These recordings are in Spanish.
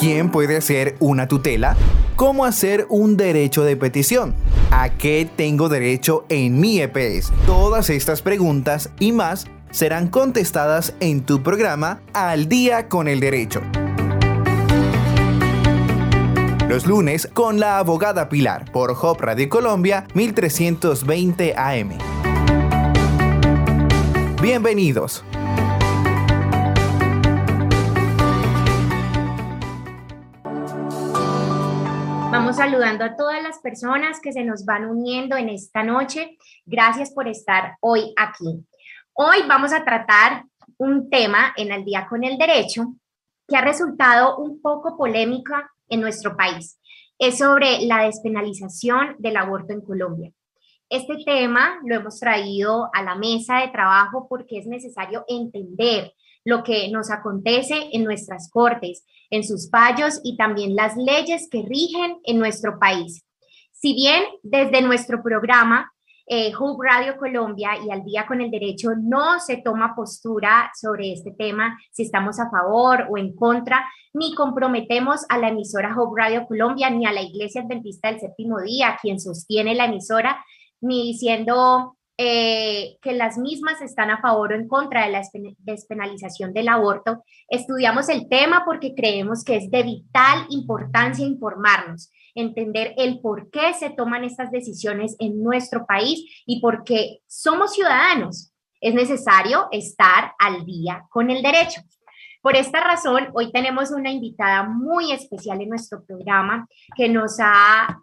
¿Quién puede hacer una tutela? ¿Cómo hacer un derecho de petición? ¿A qué tengo derecho en mi EPS? Todas estas preguntas y más serán contestadas en tu programa Al día con el derecho. Los lunes con la abogada Pilar por Hop Radio Colombia 1320 AM. Bienvenidos. Saludando a todas las personas que se nos van uniendo en esta noche. Gracias por estar hoy aquí. Hoy vamos a tratar un tema en el día con el derecho que ha resultado un poco polémica en nuestro país. Es sobre la despenalización del aborto en Colombia. Este tema lo hemos traído a la mesa de trabajo porque es necesario entender lo que nos acontece en nuestras cortes, en sus fallos y también las leyes que rigen en nuestro país. Si bien desde nuestro programa eh, Hub Radio Colombia y al día con el derecho no se toma postura sobre este tema, si estamos a favor o en contra, ni comprometemos a la emisora Hub Radio Colombia ni a la Iglesia Adventista del Séptimo Día, quien sostiene la emisora, ni diciendo eh, que las mismas están a favor o en contra de la despenalización del aborto. Estudiamos el tema porque creemos que es de vital importancia informarnos, entender el por qué se toman estas decisiones en nuestro país y por qué somos ciudadanos. Es necesario estar al día con el derecho. Por esta razón, hoy tenemos una invitada muy especial en nuestro programa que nos ha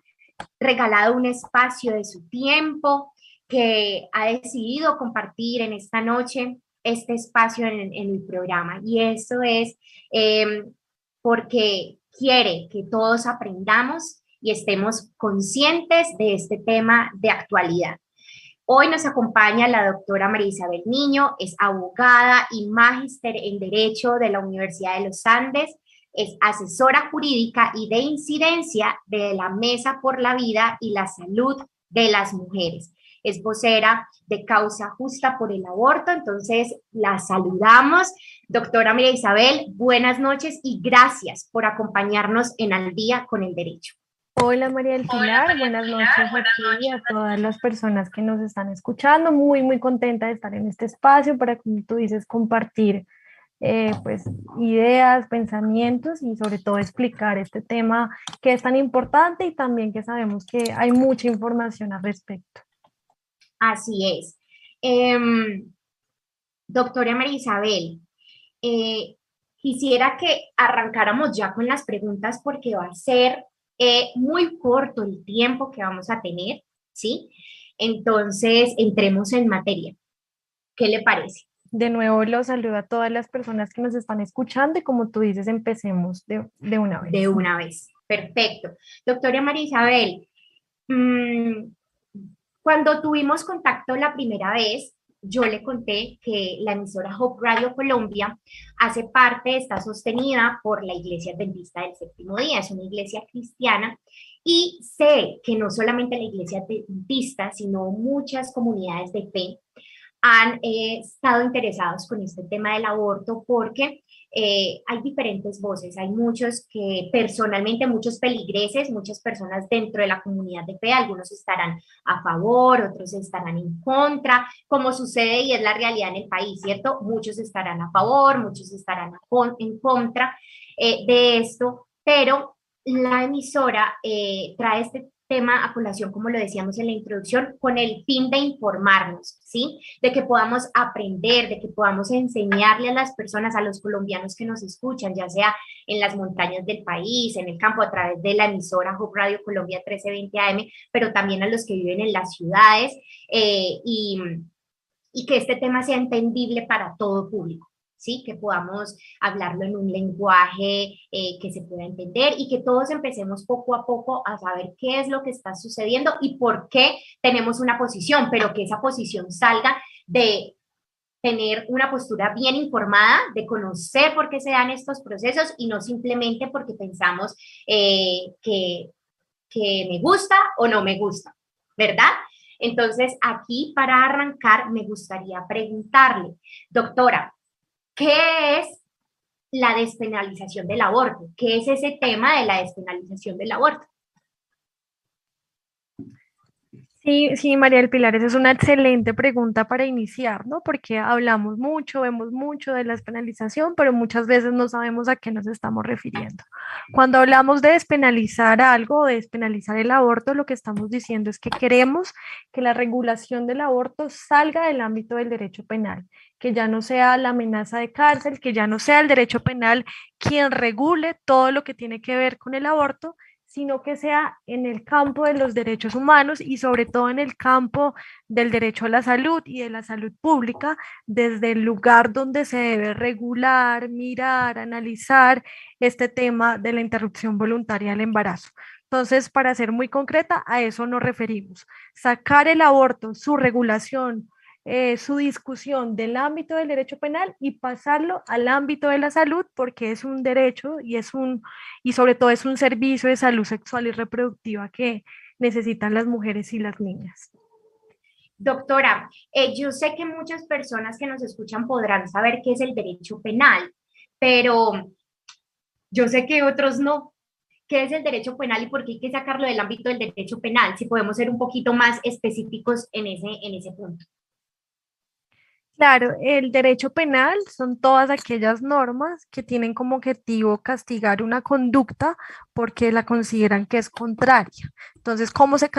regalado un espacio de su tiempo, que ha decidido compartir en esta noche este espacio en, el programa. Y eso es em, porque quiere que todos aprendamos y estemos conscientes de este tema de actualidad. Hoy nos acompaña la doctora María Isabel Niño, es abogada y magíster en Derecho de la Universidad de los Andes, es asesora jurídica y de incidencia de la Mesa por la Vida y la Salud de las Mujeres es vocera de Causa Justa por el Aborto. Entonces, la saludamos. Doctora María Isabel, buenas noches y gracias por acompañarnos en Al Día con el Derecho. Hola María del Pilar, buenas noches a a todas las personas que nos están escuchando. Muy, muy contenta de estar en este espacio para, como tú dices, compartir eh, pues ideas, pensamientos y sobre todo explicar este tema que es tan importante y también que sabemos que hay mucha información al respecto. Así es. Em, doctora María Isabel, eh, quisiera que arrancáramos ya con las preguntas porque va a ser eh, muy corto el tiempo que vamos a tener, ¿sí? Entonces, entremos en materia. ¿Qué le parece? De nuevo, los saludo a todas las personas que nos están escuchando y como tú dices, empecemos de, una vez. De una vez, perfecto. Doctora María Isabel, mmm, cuando tuvimos contacto la primera vez, yo le conté que la emisora Hope Radio Colombia hace parte, está sostenida por la Iglesia Adventista del Séptimo Día, es una iglesia cristiana, y sé que no solamente la Iglesia Adventista, sino muchas comunidades de fe han eh, estado interesados con este tema del aborto porque eh, hay diferentes voces, hay muchos que personalmente, muchos peligreses, muchas personas dentro de la comunidad de fe, algunos estarán a favor, otros estarán en contra, como sucede y es la realidad en el país, ¿cierto? Muchos estarán a favor, muchos estarán en contra eh, de esto, pero la emisora eh, trae este tema a colación, como lo decíamos en la introducción, con el fin de informarnos, ¿sí? De que podamos aprender, de que podamos enseñarle a las personas, a los colombianos que nos escuchan, ya sea en las montañas del país, en el campo, a través de la emisora Hub Radio Colombia 1320 AM, pero también a los que viven en las ciudades eh, y, y que este tema sea entendible para todo público. ¿Sí? Que podamos hablarlo en un lenguaje eh, que se pueda entender y que todos empecemos poco a poco a saber qué es lo que está sucediendo y por qué tenemos una posición, pero que esa posición salga de tener una postura bien informada, de conocer por qué se dan estos procesos y no simplemente porque pensamos eh, que, que me gusta o no me gusta, ¿verdad? Entonces, aquí para arrancar, me gustaría preguntarle, doctora, ¿Qué es la despenalización del aborto. ¿Qué es ese tema de la despenalización del aborto? Sí, sí, María del Pilar, esa es una excelente pregunta para iniciar, ¿no? Porque hablamos mucho, vemos mucho de la despenalización, pero muchas veces no sabemos a qué nos estamos refiriendo. Cuando hablamos de despenalizar algo, de despenalizar el aborto, lo que estamos diciendo es que queremos que la regulación del aborto salga del ámbito del derecho penal, que ya no sea la amenaza de cárcel, que ya no sea el derecho penal quien regule todo lo que tiene que ver con el aborto, sino que sea en el campo de los derechos humanos y sobre todo en el campo del derecho a la salud y de la salud pública, desde el lugar donde se debe regular, mirar, analizar este tema de la interrupción voluntaria del embarazo. Entonces, para ser muy concreta, a eso nos referimos. Sacar el aborto, su regulación, eh, su discusión del ámbito del derecho penal y pasarlo al ámbito de la salud porque es un derecho y es un y sobre todo es un servicio de salud sexual y reproductiva que necesitan las mujeres y las niñas. Doctora, eh, yo sé que muchas personas que nos escuchan podrán saber qué es el derecho penal, pero yo sé que otros no. ¿Qué es el derecho penal y por qué hay que sacarlo del ámbito del derecho penal? Si podemos ser un poquito más específicos en ese, en ese punto. Claro, el derecho penal son todas aquellas normas que tienen como objetivo castigar una conducta porque la consideran que es contraria. Entonces, ¿cómo se,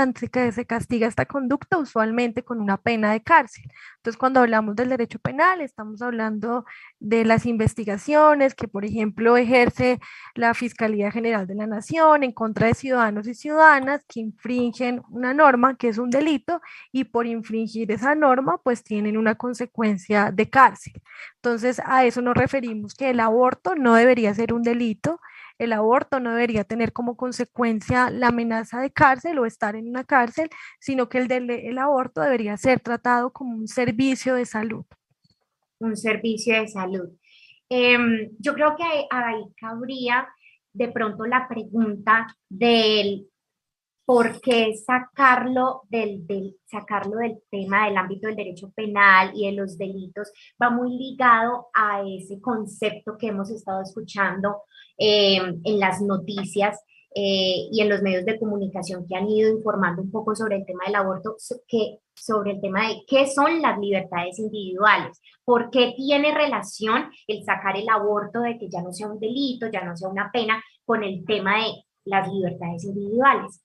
se castiga esta conducta? Usualmente con una pena de cárcel. Entonces, cuando hablamos del derecho penal, estamos hablando de las investigaciones que, por ejemplo, ejerce la Fiscalía General de la Nación en contra de ciudadanos y ciudadanas que infringen una norma que es un delito y por infringir esa norma, pues tienen una consecuencia de cárcel. Entonces, a eso nos referimos que el aborto no debería ser un delito el aborto no debería tener como consecuencia la amenaza de cárcel o estar en una cárcel, sino que el, el aborto debería ser tratado como un servicio de salud. Un servicio de salud. Em, yo creo que ahí cabría de pronto la pregunta del por qué sacarlo del, del, sacarlo del tema del ámbito del derecho penal y de los delitos va muy ligado a ese concepto que hemos estado escuchando eh, en las noticias eh, y en los medios de comunicación que han ido informando un poco sobre el tema del aborto, que, sobre el tema de qué son las libertades individuales, por qué tiene relación el sacar el aborto de que ya no sea un delito, ya no sea una pena, con el tema de las libertades individuales.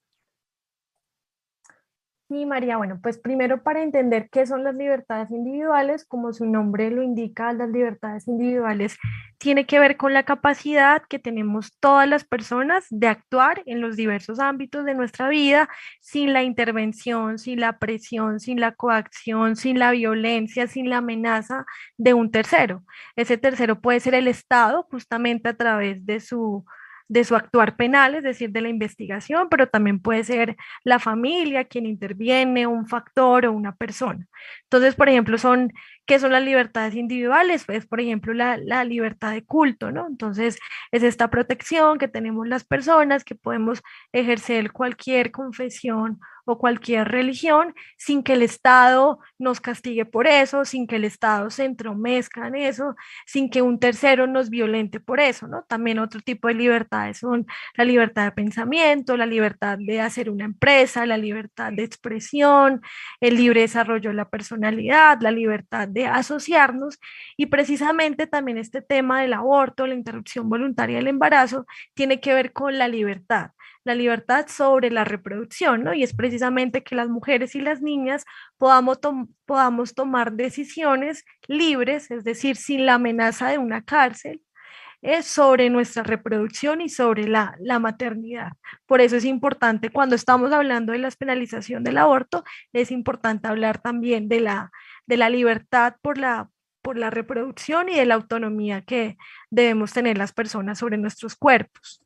Sí, María, bueno, pues primero para entender qué son las libertades individuales, como su nombre lo indica, las libertades individuales tiene que ver con la capacidad que tenemos todas las personas de actuar en los diversos ámbitos de nuestra vida sin la intervención, sin la presión, sin la coacción, sin la violencia, sin la amenaza de un tercero. Ese tercero puede ser el Estado justamente a través de su de su actuar penal, es decir, de la investigación, pero también puede ser la familia quien interviene, un factor o una persona. Entonces, por ejemplo, son, ¿qué son las libertades individuales? Pues, por ejemplo, la, la libertad de culto, ¿no? Entonces, es esta protección que tenemos las personas, que podemos ejercer cualquier confesión o cualquier religión sin que el Estado nos castigue por eso, sin que el Estado se entromezca en eso, sin que un tercero nos violente por eso, ¿no? También otro tipo de libertades son la libertad de pensamiento, la libertad de hacer una empresa, la libertad de expresión, el libre desarrollo de la personalidad, la libertad de asociarnos y precisamente también este tema del aborto, la interrupción voluntaria del embarazo, tiene que ver con la libertad la libertad sobre la reproducción, ¿no? Y es precisamente que las mujeres y las niñas podamos, podamos tomar decisiones libres, es decir, sin la amenaza de una cárcel, eh, sobre nuestra reproducción y sobre la, la, maternidad. Por eso es importante, cuando estamos hablando de la penalización del aborto, es importante hablar también de la, de la libertad por la, por la reproducción y de la autonomía que debemos tener las personas sobre nuestros cuerpos.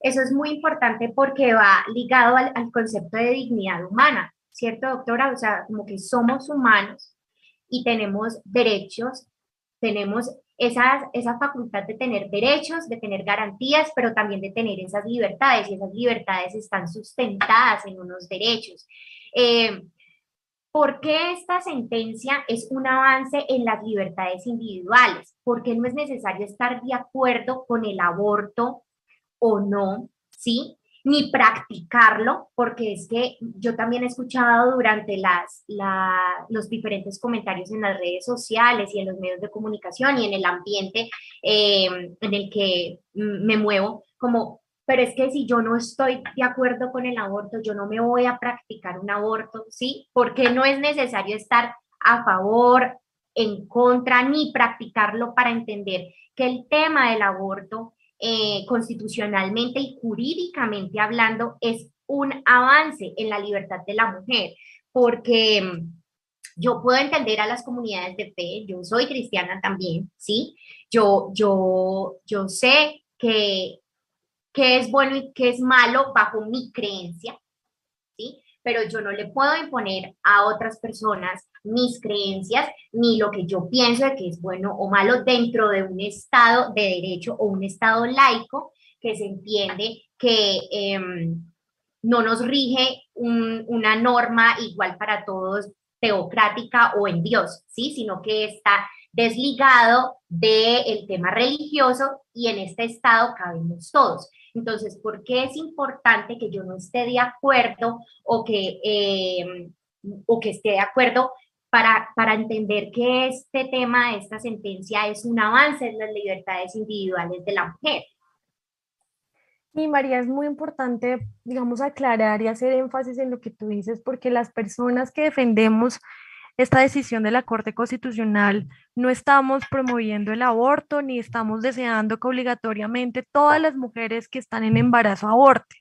Eso es muy importante porque va ligado al, concepto de dignidad humana, ¿cierto, doctora? O sea, como que somos humanos y tenemos derechos, tenemos esa, esa facultad de tener derechos, de tener garantías, pero también de tener esas libertades y esas libertades están sustentadas en unos derechos. Eh, ¿Por qué esta sentencia es un avance en las libertades individuales? Porque no es necesario estar de acuerdo con el aborto o no, ¿sí? Ni practicarlo, porque es que yo también he escuchado durante las, los diferentes comentarios en las redes sociales y en los medios de comunicación y en el ambiente eh, en el que me muevo, como pero es que si yo no estoy de acuerdo con el aborto, yo no me voy a practicar un aborto, ¿sí? Porque no es necesario estar a favor, en contra, ni practicarlo para entender que el tema del aborto, eh, constitucionalmente y jurídicamente hablando, es un avance en la libertad de la mujer, porque mm, yo puedo entender a las comunidades de fe, yo soy cristiana también, ¿sí? Yo, yo, yo sé que qué es bueno y qué es malo bajo mi creencia, ¿sí? Pero yo no le puedo imponer a otras personas mis creencias ni lo que yo pienso de que es bueno o malo dentro de un estado de derecho o un estado laico que se entiende que em, no nos rige una norma igual para todos teocrática o en Dios, ¿sí? Sino que está desligado del tema religioso y en este estado cabemos todos. Entonces, ¿por qué es importante que yo no esté de acuerdo o que, eh, o que esté de acuerdo para, para entender que este tema, esta sentencia es un avance en las libertades individuales de la mujer? Y María, es muy importante, digamos, aclarar y hacer énfasis en lo que tú dices, porque las personas que defendemos esta decisión de la Corte Constitucional, no estamos promoviendo el aborto ni estamos deseando que obligatoriamente todas las mujeres que están en embarazo aborten,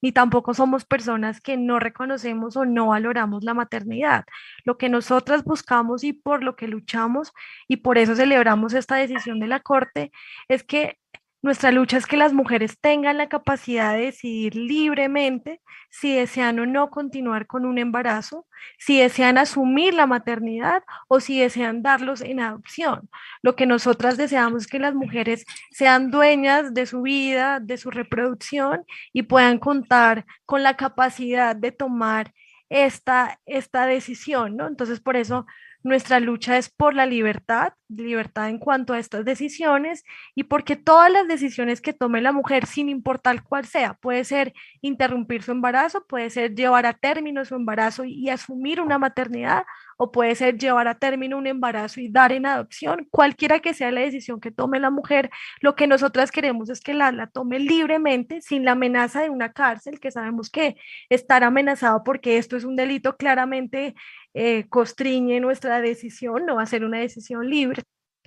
ni tampoco somos personas que no reconocemos o no valoramos la maternidad. Lo que nosotras buscamos y por lo que luchamos y por eso celebramos esta decisión de la Corte es que nuestra lucha es que las mujeres tengan la capacidad de decidir libremente si desean o no continuar con un embarazo, si desean asumir la maternidad o si desean darlos en adopción. Lo que nosotras deseamos es que las mujeres sean dueñas de su vida, de su reproducción y puedan contar con la capacidad de tomar esta, esta decisión, ¿no? Entonces, por eso nuestra lucha es por la libertad, libertad en cuanto a estas decisiones y porque todas las decisiones que tome la mujer, sin importar cuál sea, puede ser interrumpir su embarazo, puede ser llevar a término su embarazo y, asumir una maternidad, o puede ser llevar a término un embarazo y dar en adopción, cualquiera que sea la decisión que tome la mujer, lo que nosotras queremos es que la, la tome libremente, sin la amenaza de una cárcel, que sabemos que estar amenazado porque esto es un delito claramente eh, constriñe nuestra decisión, no va a ser una decisión libre.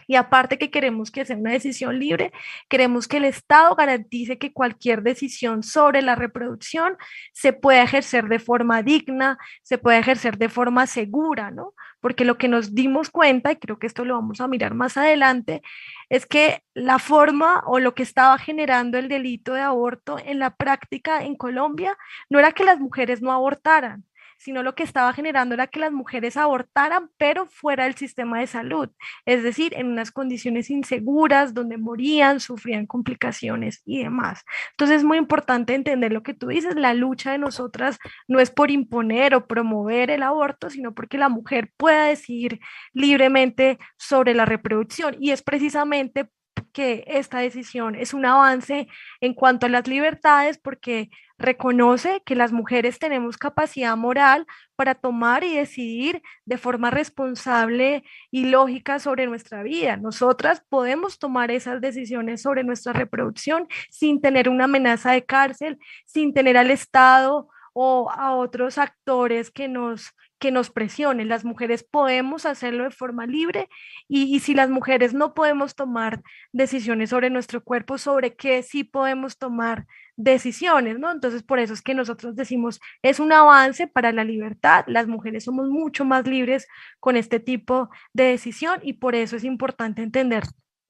Y aparte que queremos que sea una decisión libre, queremos que el Estado garantice que cualquier decisión sobre la reproducción se pueda ejercer de forma digna, se pueda ejercer de forma segura, ¿no? Porque lo que nos dimos cuenta, y creo que esto lo vamos a mirar más adelante, es que la forma o lo que estaba generando el delito de aborto en la práctica en Colombia no era que las mujeres no abortaran, sino lo que estaba generando era que las mujeres abortaran, pero fuera del sistema de salud, es decir, en unas condiciones inseguras, donde morían, sufrían complicaciones y demás. Entonces es muy importante entender lo que tú dices, la lucha de nosotras no es por imponer o promover el aborto, sino porque la mujer pueda decidir libremente sobre la reproducción y es precisamente que esta decisión es un avance en cuanto a las libertades porque reconoce que las mujeres tenemos capacidad moral para tomar y decidir de forma responsable y lógica sobre nuestra vida. Nosotras podemos tomar esas decisiones sobre nuestra reproducción sin tener una amenaza de cárcel, sin tener al Estado o a otros actores que nos que nos presionen. Las mujeres podemos hacerlo de forma libre y, si las mujeres no podemos tomar decisiones sobre nuestro cuerpo, sobre qué sí podemos tomar decisiones, ¿no? Entonces, por eso es que nosotros decimos, es un avance para la libertad, las mujeres somos mucho más libres con este tipo de decisión y por eso es importante entender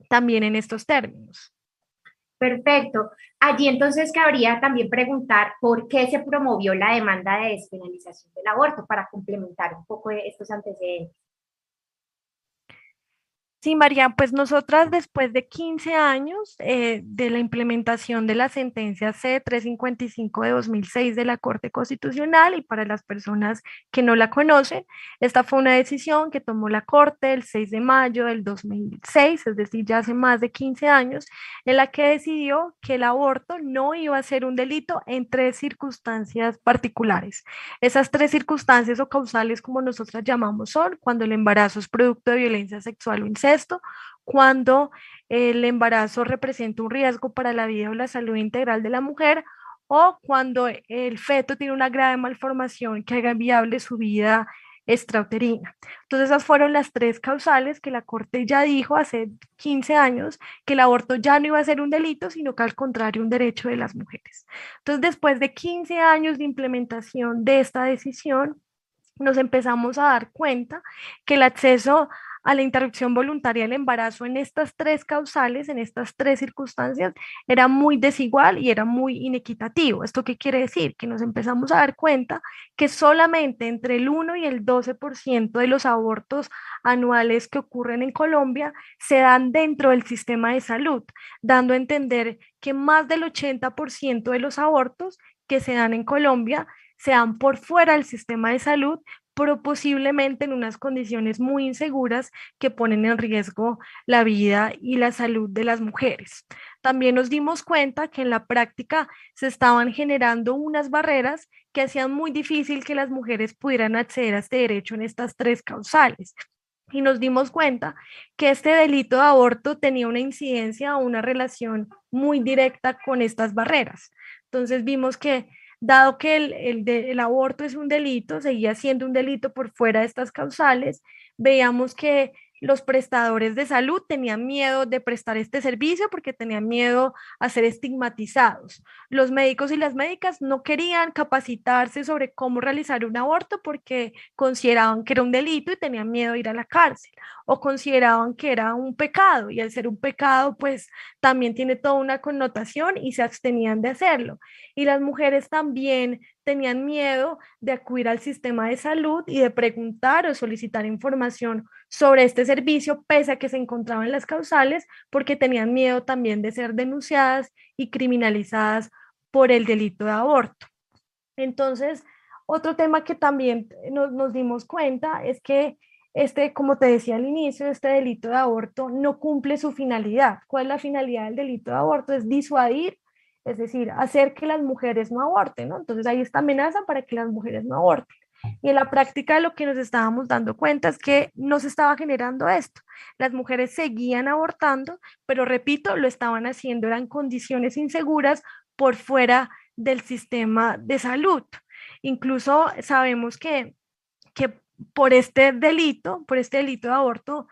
también en estos términos. Perfecto. Allí entonces cabría también preguntar por qué se promovió la demanda de despenalización del aborto para complementar un poco estos antecedentes. Sí, María, pues nosotras después de 15 años eh, de la implementación de la sentencia C355 de 2006 de la Corte Constitucional y para las personas que no la conocen, esta fue una decisión que tomó la Corte el 6 de mayo del 2006, es decir, ya hace más de 15 años, en la que decidió que el aborto no iba a ser un delito en tres circunstancias particulares. Esas tres circunstancias o causales, como nosotras llamamos, son cuando el embarazo es producto de violencia sexual o incesto, esto cuando el embarazo representa un riesgo para la vida o la salud integral de la mujer o cuando el feto tiene una grave malformación que haga viable su vida extrauterina. Entonces esas fueron las tres causales que la Corte ya dijo hace 15 años que el aborto ya no iba a ser un delito, sino que al contrario un derecho de las mujeres. Entonces después de 15 años de implementación de esta decisión, nos empezamos a dar cuenta que el acceso a la interrupción voluntaria del embarazo en estas tres causales, en estas tres circunstancias, era muy desigual y era muy inequitativo. ¿Esto qué quiere decir? Que nos empezamos a dar cuenta que solamente entre el 1 y el 12% de los abortos anuales que ocurren en Colombia se dan dentro del sistema de salud, dando a entender que más del 80% de los abortos que se dan en Colombia se dan por fuera del sistema de salud, pero posiblemente en unas condiciones muy inseguras que ponen en riesgo la vida y la salud de las mujeres. También nos dimos cuenta que en la práctica se estaban generando unas barreras que hacían muy difícil que las mujeres pudieran acceder a este derecho en estas tres causales. Y nos dimos cuenta que este delito de aborto tenía una incidencia o una relación muy directa con estas barreras. Entonces vimos que dado que el, el, aborto es un delito, seguía siendo un delito por fuera de estas causales, veíamos que los prestadores de salud tenían miedo de prestar este servicio porque tenían miedo a ser estigmatizados. Los médicos y las médicas no querían capacitarse sobre cómo realizar un aborto porque consideraban que era un delito y tenían miedo de ir a la cárcel o consideraban que era un pecado y al ser un pecado pues también tiene toda una connotación y se abstenían de hacerlo. Y las mujeres también tenían miedo de acudir al sistema de salud y de preguntar o solicitar información sobre este servicio, pese a que se encontraban las causales, porque tenían miedo también de ser denunciadas y criminalizadas por el delito de aborto. Entonces, otro tema que también nos, nos dimos cuenta es que este, como te decía al inicio, este delito de aborto no cumple su finalidad. ¿Cuál es la finalidad del delito de aborto? Es disuadir es decir, hacer que las mujeres no aborten, ¿no? Entonces hay esta amenaza para que las mujeres no aborten. Y en la práctica lo que nos estábamos dando cuenta es que no se estaba generando esto. Las mujeres seguían abortando, pero repito, lo estaban haciendo, eran condiciones inseguras por fuera del sistema de salud. Incluso sabemos que, que por este delito, por este delito de aborto,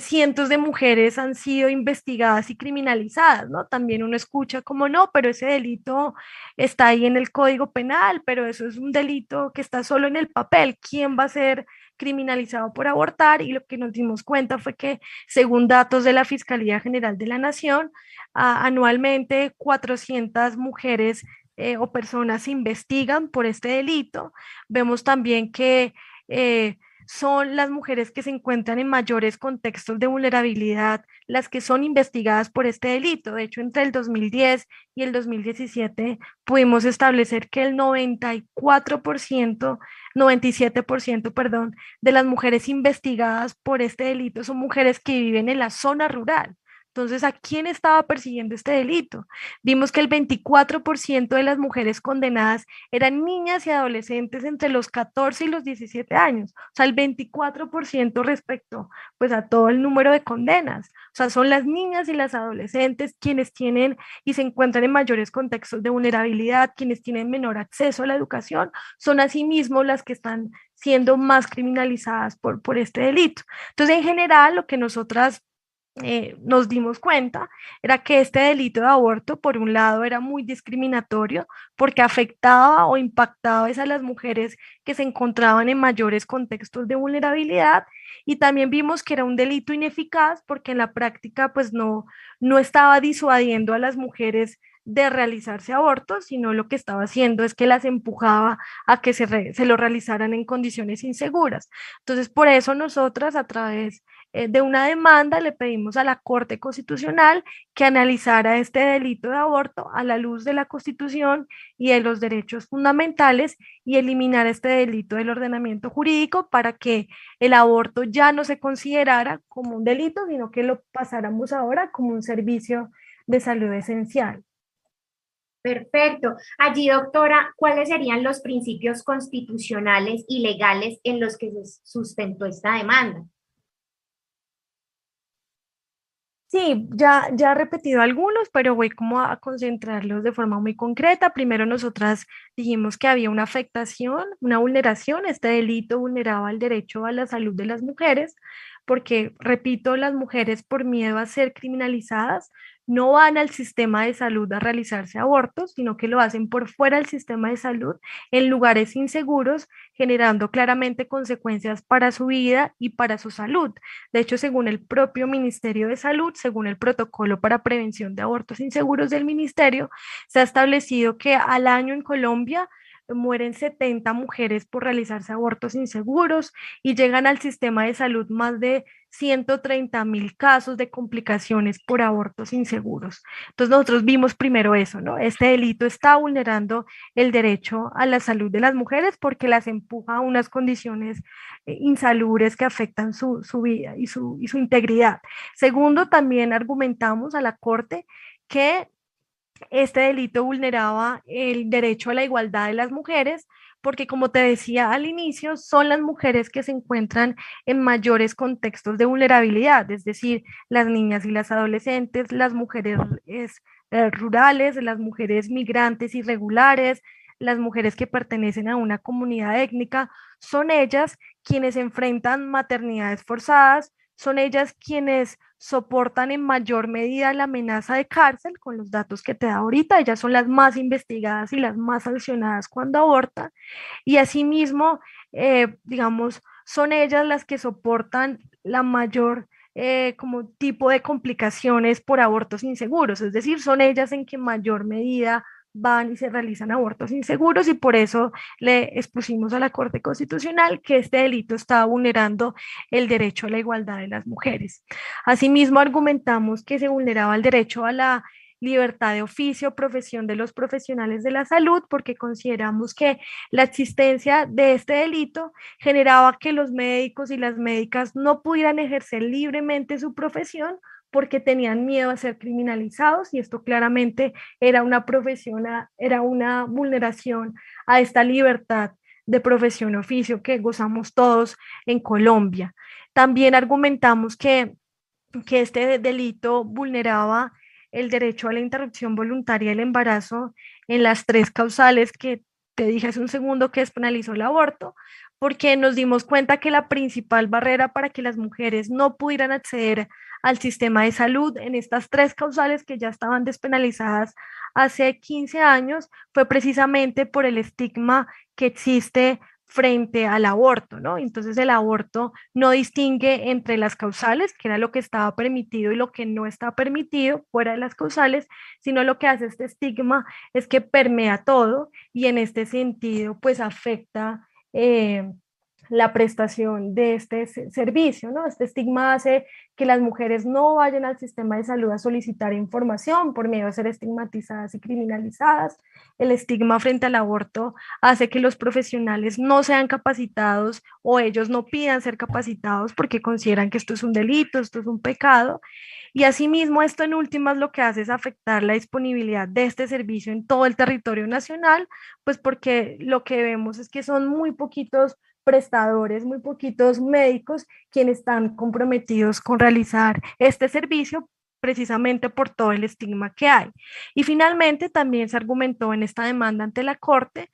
cientos de mujeres han sido investigadas y criminalizadas, ¿no? También uno escucha como no, pero ese delito está ahí en el Código Penal, pero eso es un delito que está solo en el papel. ¿Quién va a ser criminalizado por abortar? Y lo que nos dimos cuenta fue que, según datos de la Fiscalía General de la Nación, anualmente 400 mujeres eh, o personas se investigan por este delito. Vemos también que... Eh, son las mujeres que se encuentran en mayores contextos de vulnerabilidad las que son investigadas por este delito. De hecho, entre el 2010 y el 2017 pudimos establecer que el 94%, 97%, perdón, de las mujeres investigadas por este delito son mujeres que viven en la zona rural. Entonces, ¿a quién estaba persiguiendo este delito? Vimos que el 24% de las mujeres condenadas eran niñas y adolescentes entre los 14 y los 17 años. O sea, el 24% respecto pues a todo el número de condenas. O sea, son las niñas y las adolescentes quienes tienen y se encuentran en mayores contextos de vulnerabilidad, quienes tienen menor acceso a la educación, son asimismo las que están siendo más criminalizadas por, por este delito. Entonces, en general, lo que nosotras eh, nos dimos cuenta era que este delito de aborto, por un lado, era muy discriminatorio porque afectaba o impactaba a las mujeres que se encontraban en mayores contextos de vulnerabilidad y también vimos que era un delito ineficaz porque en la práctica pues no, no estaba disuadiendo a las mujeres de realizarse abortos, sino lo que estaba haciendo es que las empujaba a que se, se lo realizaran en condiciones inseguras. Entonces, por eso nosotras a través de una demanda, le pedimos a la Corte Constitucional que analizara este delito de aborto a la luz de la Constitución y de los derechos fundamentales y eliminar este delito del ordenamiento jurídico para que el aborto ya no se considerara como un delito, sino que lo pasáramos ahora como un servicio de salud esencial. Perfecto. Allí, doctora, ¿cuáles serían los principios constitucionales y legales en los que se sustentó esta demanda? Sí, ya, ya he repetido algunos, pero voy como a concentrarlos de forma muy concreta. Primero, nosotras dijimos que había una afectación, una vulneración. Este delito vulneraba el derecho a la salud de las mujeres, porque, repito, las mujeres por miedo a ser criminalizadas no van al sistema de salud a realizarse abortos, sino que lo hacen por fuera del sistema de salud, en lugares inseguros, generando claramente consecuencias para su vida y para su salud. De hecho, según el propio Ministerio de Salud, según el protocolo para prevención de abortos inseguros del Ministerio, se ha establecido que al año en Colombia mueren 70 mujeres por realizarse abortos inseguros y llegan al sistema de salud más de 130 mil casos de complicaciones por abortos inseguros. Entonces nosotros vimos primero eso, ¿no? Este delito está vulnerando el derecho a la salud de las mujeres porque las empuja a unas condiciones eh, insalubres que afectan su, vida y su, y su integridad. Segundo, también argumentamos a la Corte que este delito vulneraba el derecho a la igualdad de las mujeres, porque como te decía al inicio, son las mujeres que se encuentran en mayores contextos de vulnerabilidad, es decir, las niñas y las adolescentes, las mujeres eh, rurales, las mujeres migrantes irregulares, las mujeres que pertenecen a una comunidad étnica, son ellas quienes enfrentan maternidades forzadas, son ellas quienes soportan en mayor medida la amenaza de cárcel con los datos que te da ahorita. Ellas son las más investigadas y las más sancionadas cuando abortan. Y asimismo, eh, digamos, son ellas las que soportan la mayor eh, como tipo de complicaciones por abortos inseguros. Es decir, son ellas en que mayor medida van y se realizan abortos inseguros y por eso le expusimos a la Corte Constitucional que este delito está vulnerando el derecho a la igualdad de las mujeres. Asimismo, argumentamos que se vulneraba el derecho a la libertad de oficio, profesión de los profesionales de la salud, porque consideramos que la existencia de este delito generaba que los médicos y las médicas no pudieran ejercer libremente su profesión porque tenían miedo a ser criminalizados y esto claramente era una profesión, era una vulneración a esta libertad de profesión oficio que gozamos todos en Colombia. También argumentamos que, que este delito vulneraba el derecho a la interrupción voluntaria del embarazo en las tres causales que te dije hace un segundo que despenalizó el aborto, porque nos dimos cuenta que la principal barrera para que las mujeres no pudieran acceder al sistema de salud en estas tres causales que ya estaban despenalizadas hace 15 años fue precisamente por el estigma que existe frente al aborto, ¿no? Entonces el aborto no distingue entre las causales, que era lo que estaba permitido y lo que no está permitido fuera de las causales, sino lo que hace este estigma es que permea todo y en este sentido pues afecta eh, la prestación de este servicio, ¿no? Este estigma hace que las mujeres no vayan al sistema de salud a solicitar información por miedo a ser estigmatizadas y criminalizadas. El estigma frente al aborto hace que los profesionales no sean capacitados o ellos no pidan ser capacitados porque consideran que esto es un delito, esto es un pecado. Y asimismo, esto en últimas lo que hace es afectar la disponibilidad de este servicio en todo el territorio nacional, pues porque lo que vemos es que son muy poquitos prestadores, muy poquitos médicos quienes están comprometidos con realizar este servicio precisamente por todo el estigma que hay. Y finalmente también se argumentó en esta demanda ante la Corte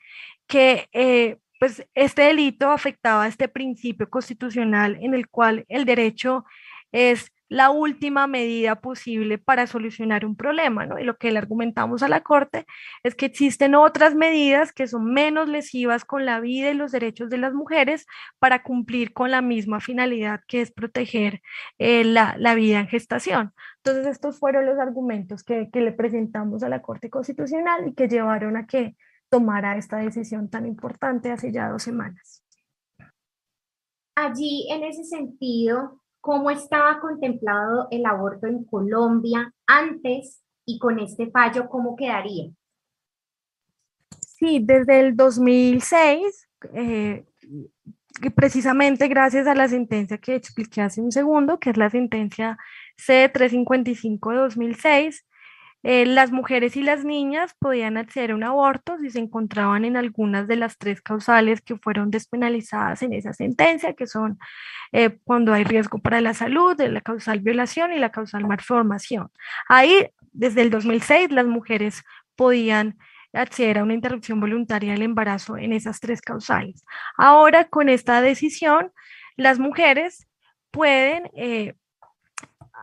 que eh, pues este delito afectaba este principio constitucional en el cual el derecho es la última medida posible para solucionar un problema, ¿no? Y lo que le argumentamos a la Corte es que existen otras medidas que son menos lesivas con la vida y los derechos de las mujeres para cumplir con la misma finalidad que es proteger eh, la, la, vida en gestación. Entonces, estos fueron los argumentos que, que le presentamos a la Corte Constitucional y que llevaron a que tomara esta decisión tan importante hace ya dos semanas. Allí, en ese sentido, cómo estaba contemplado el aborto en Colombia antes y con este fallo, ¿cómo quedaría? Sí, desde el 2006, eh, precisamente gracias a la sentencia que expliqué hace un segundo, que es la sentencia C355 de 2006, eh, las mujeres y las niñas podían acceder a un aborto si se encontraban en algunas de las tres causales que fueron despenalizadas en esa sentencia, que son eh, cuando hay riesgo para la salud, la causal violación y la causal malformación. Ahí, desde el 2006, las mujeres podían acceder a una interrupción voluntaria del embarazo en esas tres causales. Ahora, con esta decisión, las mujeres pueden eh,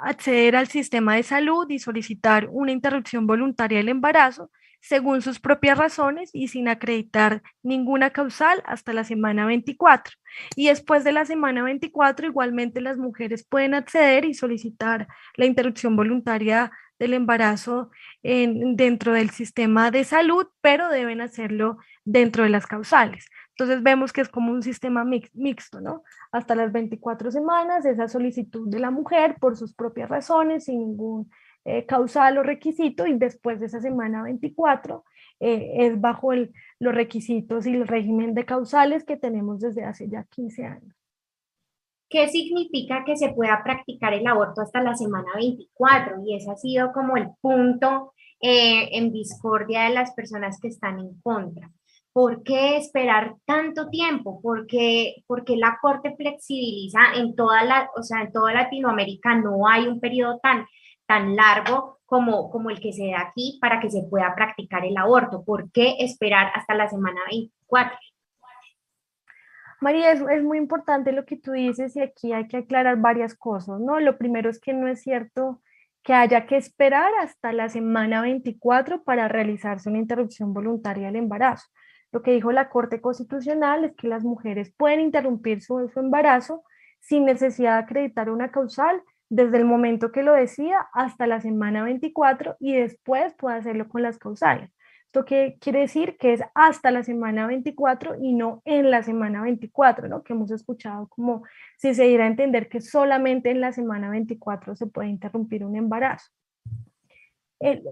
acceder al sistema de salud y solicitar una interrupción voluntaria del embarazo según sus propias razones y sin acreditar ninguna causal hasta la semana 24. Y después de la semana 24, igualmente las mujeres pueden acceder y solicitar la interrupción voluntaria del embarazo en, dentro del sistema de salud, pero deben hacerlo dentro de las causales. Entonces vemos que es como un sistema mixto, ¿no? Hasta las 24 semanas, esa solicitud de la mujer por sus propias razones, sin ningún eh, causal o requisito, y después de esa semana 24 eh, es bajo los requisitos y el régimen de causales que tenemos desde hace ya 15 años. ¿Qué significa que se pueda practicar el aborto hasta la semana 24? Y ese ha sido como el punto eh, en discordia de las personas que están en contra. ¿Por qué esperar tanto tiempo? ¿Por qué, porque la Corte flexibiliza en toda, la, o sea, en toda Latinoamérica no hay un periodo tan, tan largo como, como el que se da aquí para que se pueda practicar el aborto? ¿Por qué esperar hasta la semana 24? María, es, es, muy importante lo que tú dices y aquí hay que aclarar varias cosas, ¿no? Lo primero es que no es cierto que haya que esperar hasta la semana 24 para realizarse una interrupción voluntaria del embarazo. Lo que dijo la Corte Constitucional es que las mujeres pueden interrumpir su, su embarazo sin necesidad de acreditar una causal desde el momento que lo decida hasta la semana 24 y después puede hacerlo con las causales. Esto que quiere decir que es hasta la semana 24 y no en la semana 24, ¿no? Que hemos escuchado como si se diera a entender que solamente en la semana 24 se puede interrumpir un embarazo.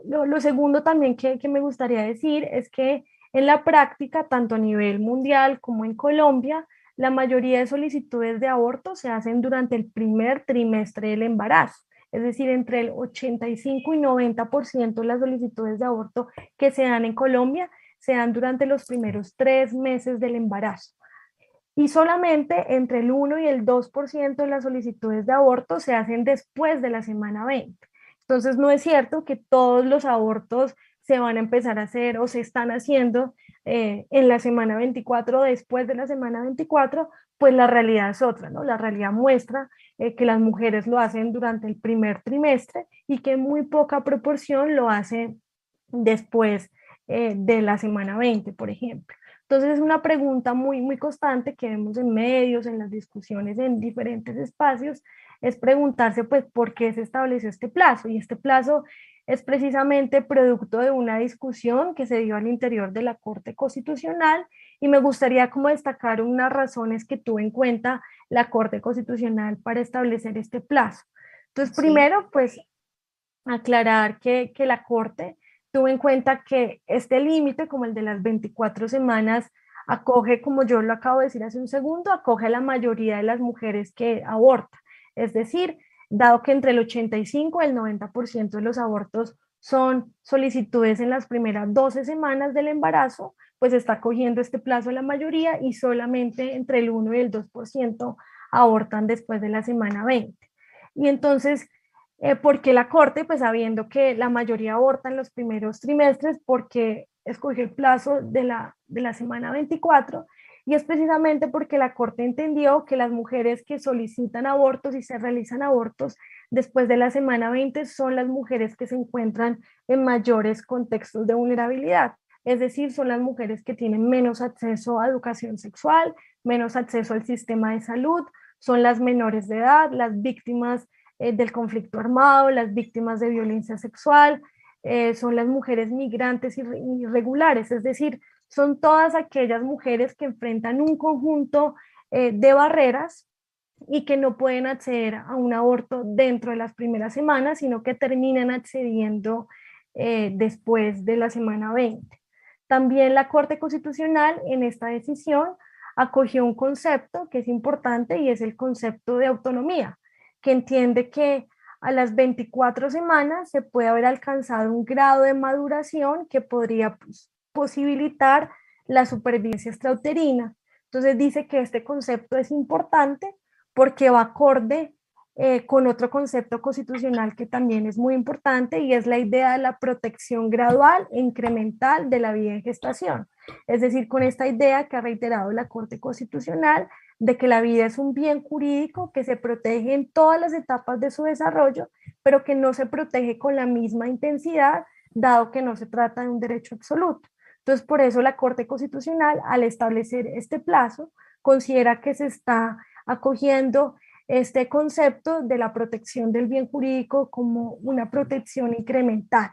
lo, segundo también que, que me gustaría decir es que en la práctica, tanto a nivel mundial como en Colombia, la mayoría de solicitudes de aborto se hacen durante el primer trimestre del embarazo es decir, entre el 85 y 90% de las solicitudes de aborto que se dan en Colombia se dan durante los primeros tres meses del embarazo. Y solamente entre el 1 y el 2% de las solicitudes de aborto se hacen después de la semana 20. Entonces, no es cierto que todos los abortos se van a empezar a hacer o se están haciendo eh, en la semana 24 o después de la semana 24, pues la realidad es otra, ¿no? La realidad muestra eh, que las mujeres lo hacen durante el primer trimestre y que muy poca proporción lo hacen después eh, de la semana 20, por ejemplo. Entonces es una pregunta muy, muy constante que vemos en medios, en las discusiones, en diferentes espacios, es preguntarse pues por qué se estableció este plazo. Y este plazo es precisamente producto de una discusión que se dio al interior de la Corte Constitucional y me gustaría como destacar unas razones que tuvo en cuenta la Corte Constitucional para establecer este plazo. Entonces, primero, pues aclarar que, que la Corte tuvo en cuenta que este límite, como el de las 24 semanas, acoge, como yo lo acabo de decir hace un segundo, acoge a la mayoría de las mujeres que abortan. Es decir, dado que entre el 85 y el 90% de los abortos son solicitudes en las primeras 12 semanas del embarazo, pues está cogiendo este plazo la mayoría y solamente entre el 1 y el 2% abortan después de la semana 20. Y entonces, eh, ¿por qué la Corte? Pues sabiendo que la mayoría aborta en los primeros trimestres, porque escogió el plazo de la, de la semana 24 y es precisamente porque la Corte entendió que las mujeres que solicitan abortos y se realizan abortos después de la semana 20 son las mujeres que se encuentran en mayores contextos de vulnerabilidad. Es decir, son las mujeres que tienen menos acceso a educación sexual, menos acceso al sistema de salud, son las menores de edad, las víctimas eh, del conflicto armado, las víctimas de violencia sexual, eh, son las mujeres migrantes irregulares, es decir, son todas aquellas mujeres que enfrentan un conjunto eh, de barreras y que no pueden acceder a un aborto dentro de las primeras semanas, sino que terminan accediendo eh, después de la semana 20. También la Corte Constitucional en esta decisión acogió un concepto que es importante y es el concepto de autonomía, que entiende que a las 24 semanas se puede haber alcanzado un grado de maduración que podría pues, posibilitar la supervivencia extrauterina. Entonces dice que este concepto es importante porque va acorde eh, con otro concepto constitucional que también es muy importante y es la idea de la protección gradual e incremental de la vida en gestación. Es decir, con esta idea que ha reiterado la Corte Constitucional de que la vida es un bien jurídico que se protege en todas las etapas de su desarrollo, pero que no se protege con la misma intensidad, dado que no se trata de un derecho absoluto. Entonces, por eso la Corte Constitucional, al establecer este plazo, considera que se está acogiendo este concepto de la protección del bien jurídico como una protección incremental.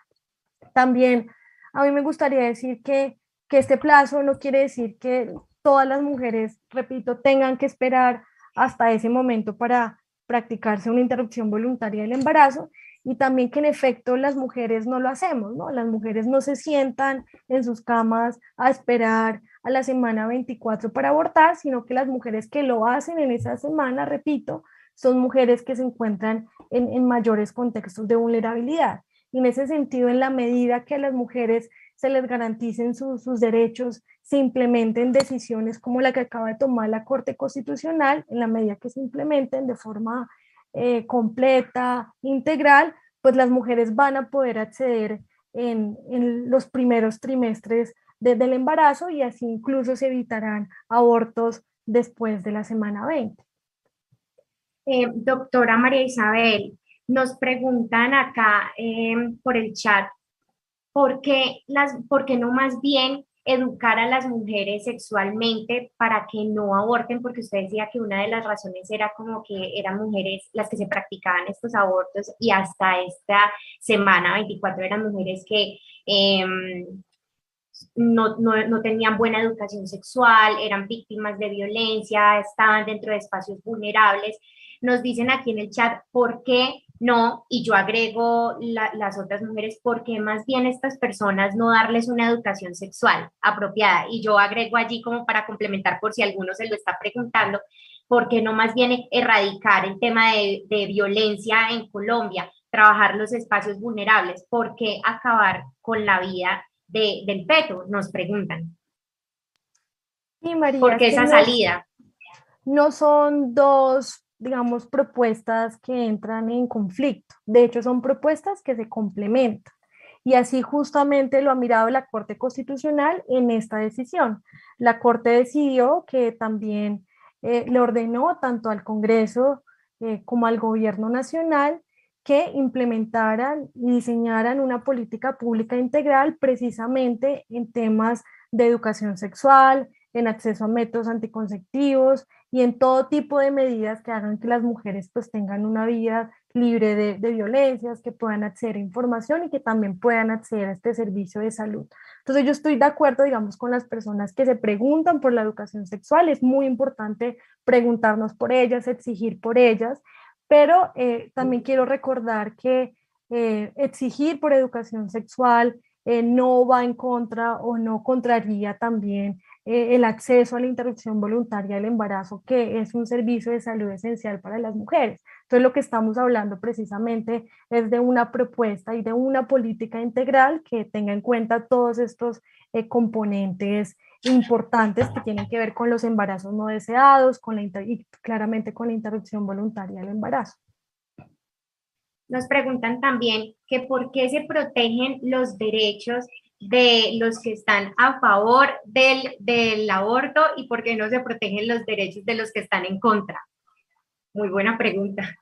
También a mí me gustaría decir que, que este plazo no quiere decir que todas las mujeres, repito, tengan que esperar hasta ese momento para practicarse una interrupción voluntaria del embarazo y también que en efecto las mujeres no lo hacemos, ¿no? Las mujeres no se sientan en sus camas a esperar a la semana 24 para abortar, sino que las mujeres que lo hacen en esa semana, repito, son mujeres que se encuentran en, mayores contextos de vulnerabilidad. Y en ese sentido, en la medida que a las mujeres se les garanticen sus derechos, se implementen decisiones como la que acaba de tomar la Corte Constitucional, en la medida que se implementen de forma eh, completa, integral, pues las mujeres van a poder acceder en, en los primeros trimestres desde el embarazo y así incluso se evitarán abortos después de la semana 20. Eh, doctora María Isabel, nos preguntan acá eh, por el chat, ¿por qué, las, ¿por qué no más bien educar a las mujeres sexualmente para que no aborten? Porque usted decía que una de las razones era como que eran mujeres las que se practicaban estos abortos y hasta esta semana 24 eran mujeres que... Em, no, no, no, tenían buena educación sexual, eran víctimas de violencia, estaban dentro de espacios vulnerables. Nos dicen aquí en el chat por qué no, y yo agrego las otras mujeres, por qué más bien estas personas no darles una educación sexual apropiada. Y yo agrego allí como para complementar por si alguno se lo está preguntando, por qué no más bien erradicar el tema de, de violencia en Colombia, trabajar los espacios vulnerables, por qué acabar con la vida del feto, nos preguntan. Sí, María. Porque esa salida. No son dos, digamos, propuestas que entran en conflicto. De hecho, son propuestas que se complementan. Y así justamente lo ha mirado la Corte Constitucional en esta decisión. La Corte decidió que también eh, le ordenó tanto al Congreso eh, como al Gobierno Nacional que implementaran y diseñaran una política pública integral precisamente en temas de educación sexual, en acceso a métodos anticonceptivos y en todo tipo de medidas que hagan que las mujeres pues tengan una vida libre de, de, violencias, que puedan acceder a información y que también puedan acceder a este servicio de salud. Entonces yo estoy de acuerdo, digamos, con las personas que se preguntan por la educación sexual. Es muy importante preguntarnos por ellas, exigir por ellas pero eh, también quiero recordar que eh, exigir por educación sexual eh, no va en contra o no contraría también el acceso a la interrupción voluntaria del embarazo, que es un servicio de salud esencial para las mujeres. Entonces, lo que estamos hablando precisamente es de una propuesta y de una política integral que tenga en cuenta todos estos componentes importantes que tienen que ver con los embarazos no deseados con la y claramente con la interrupción voluntaria del embarazo. Nos preguntan también que por qué se protegen los derechos de los que están a favor del, del aborto y por qué no se protegen los derechos de los que están en contra. Muy buena pregunta.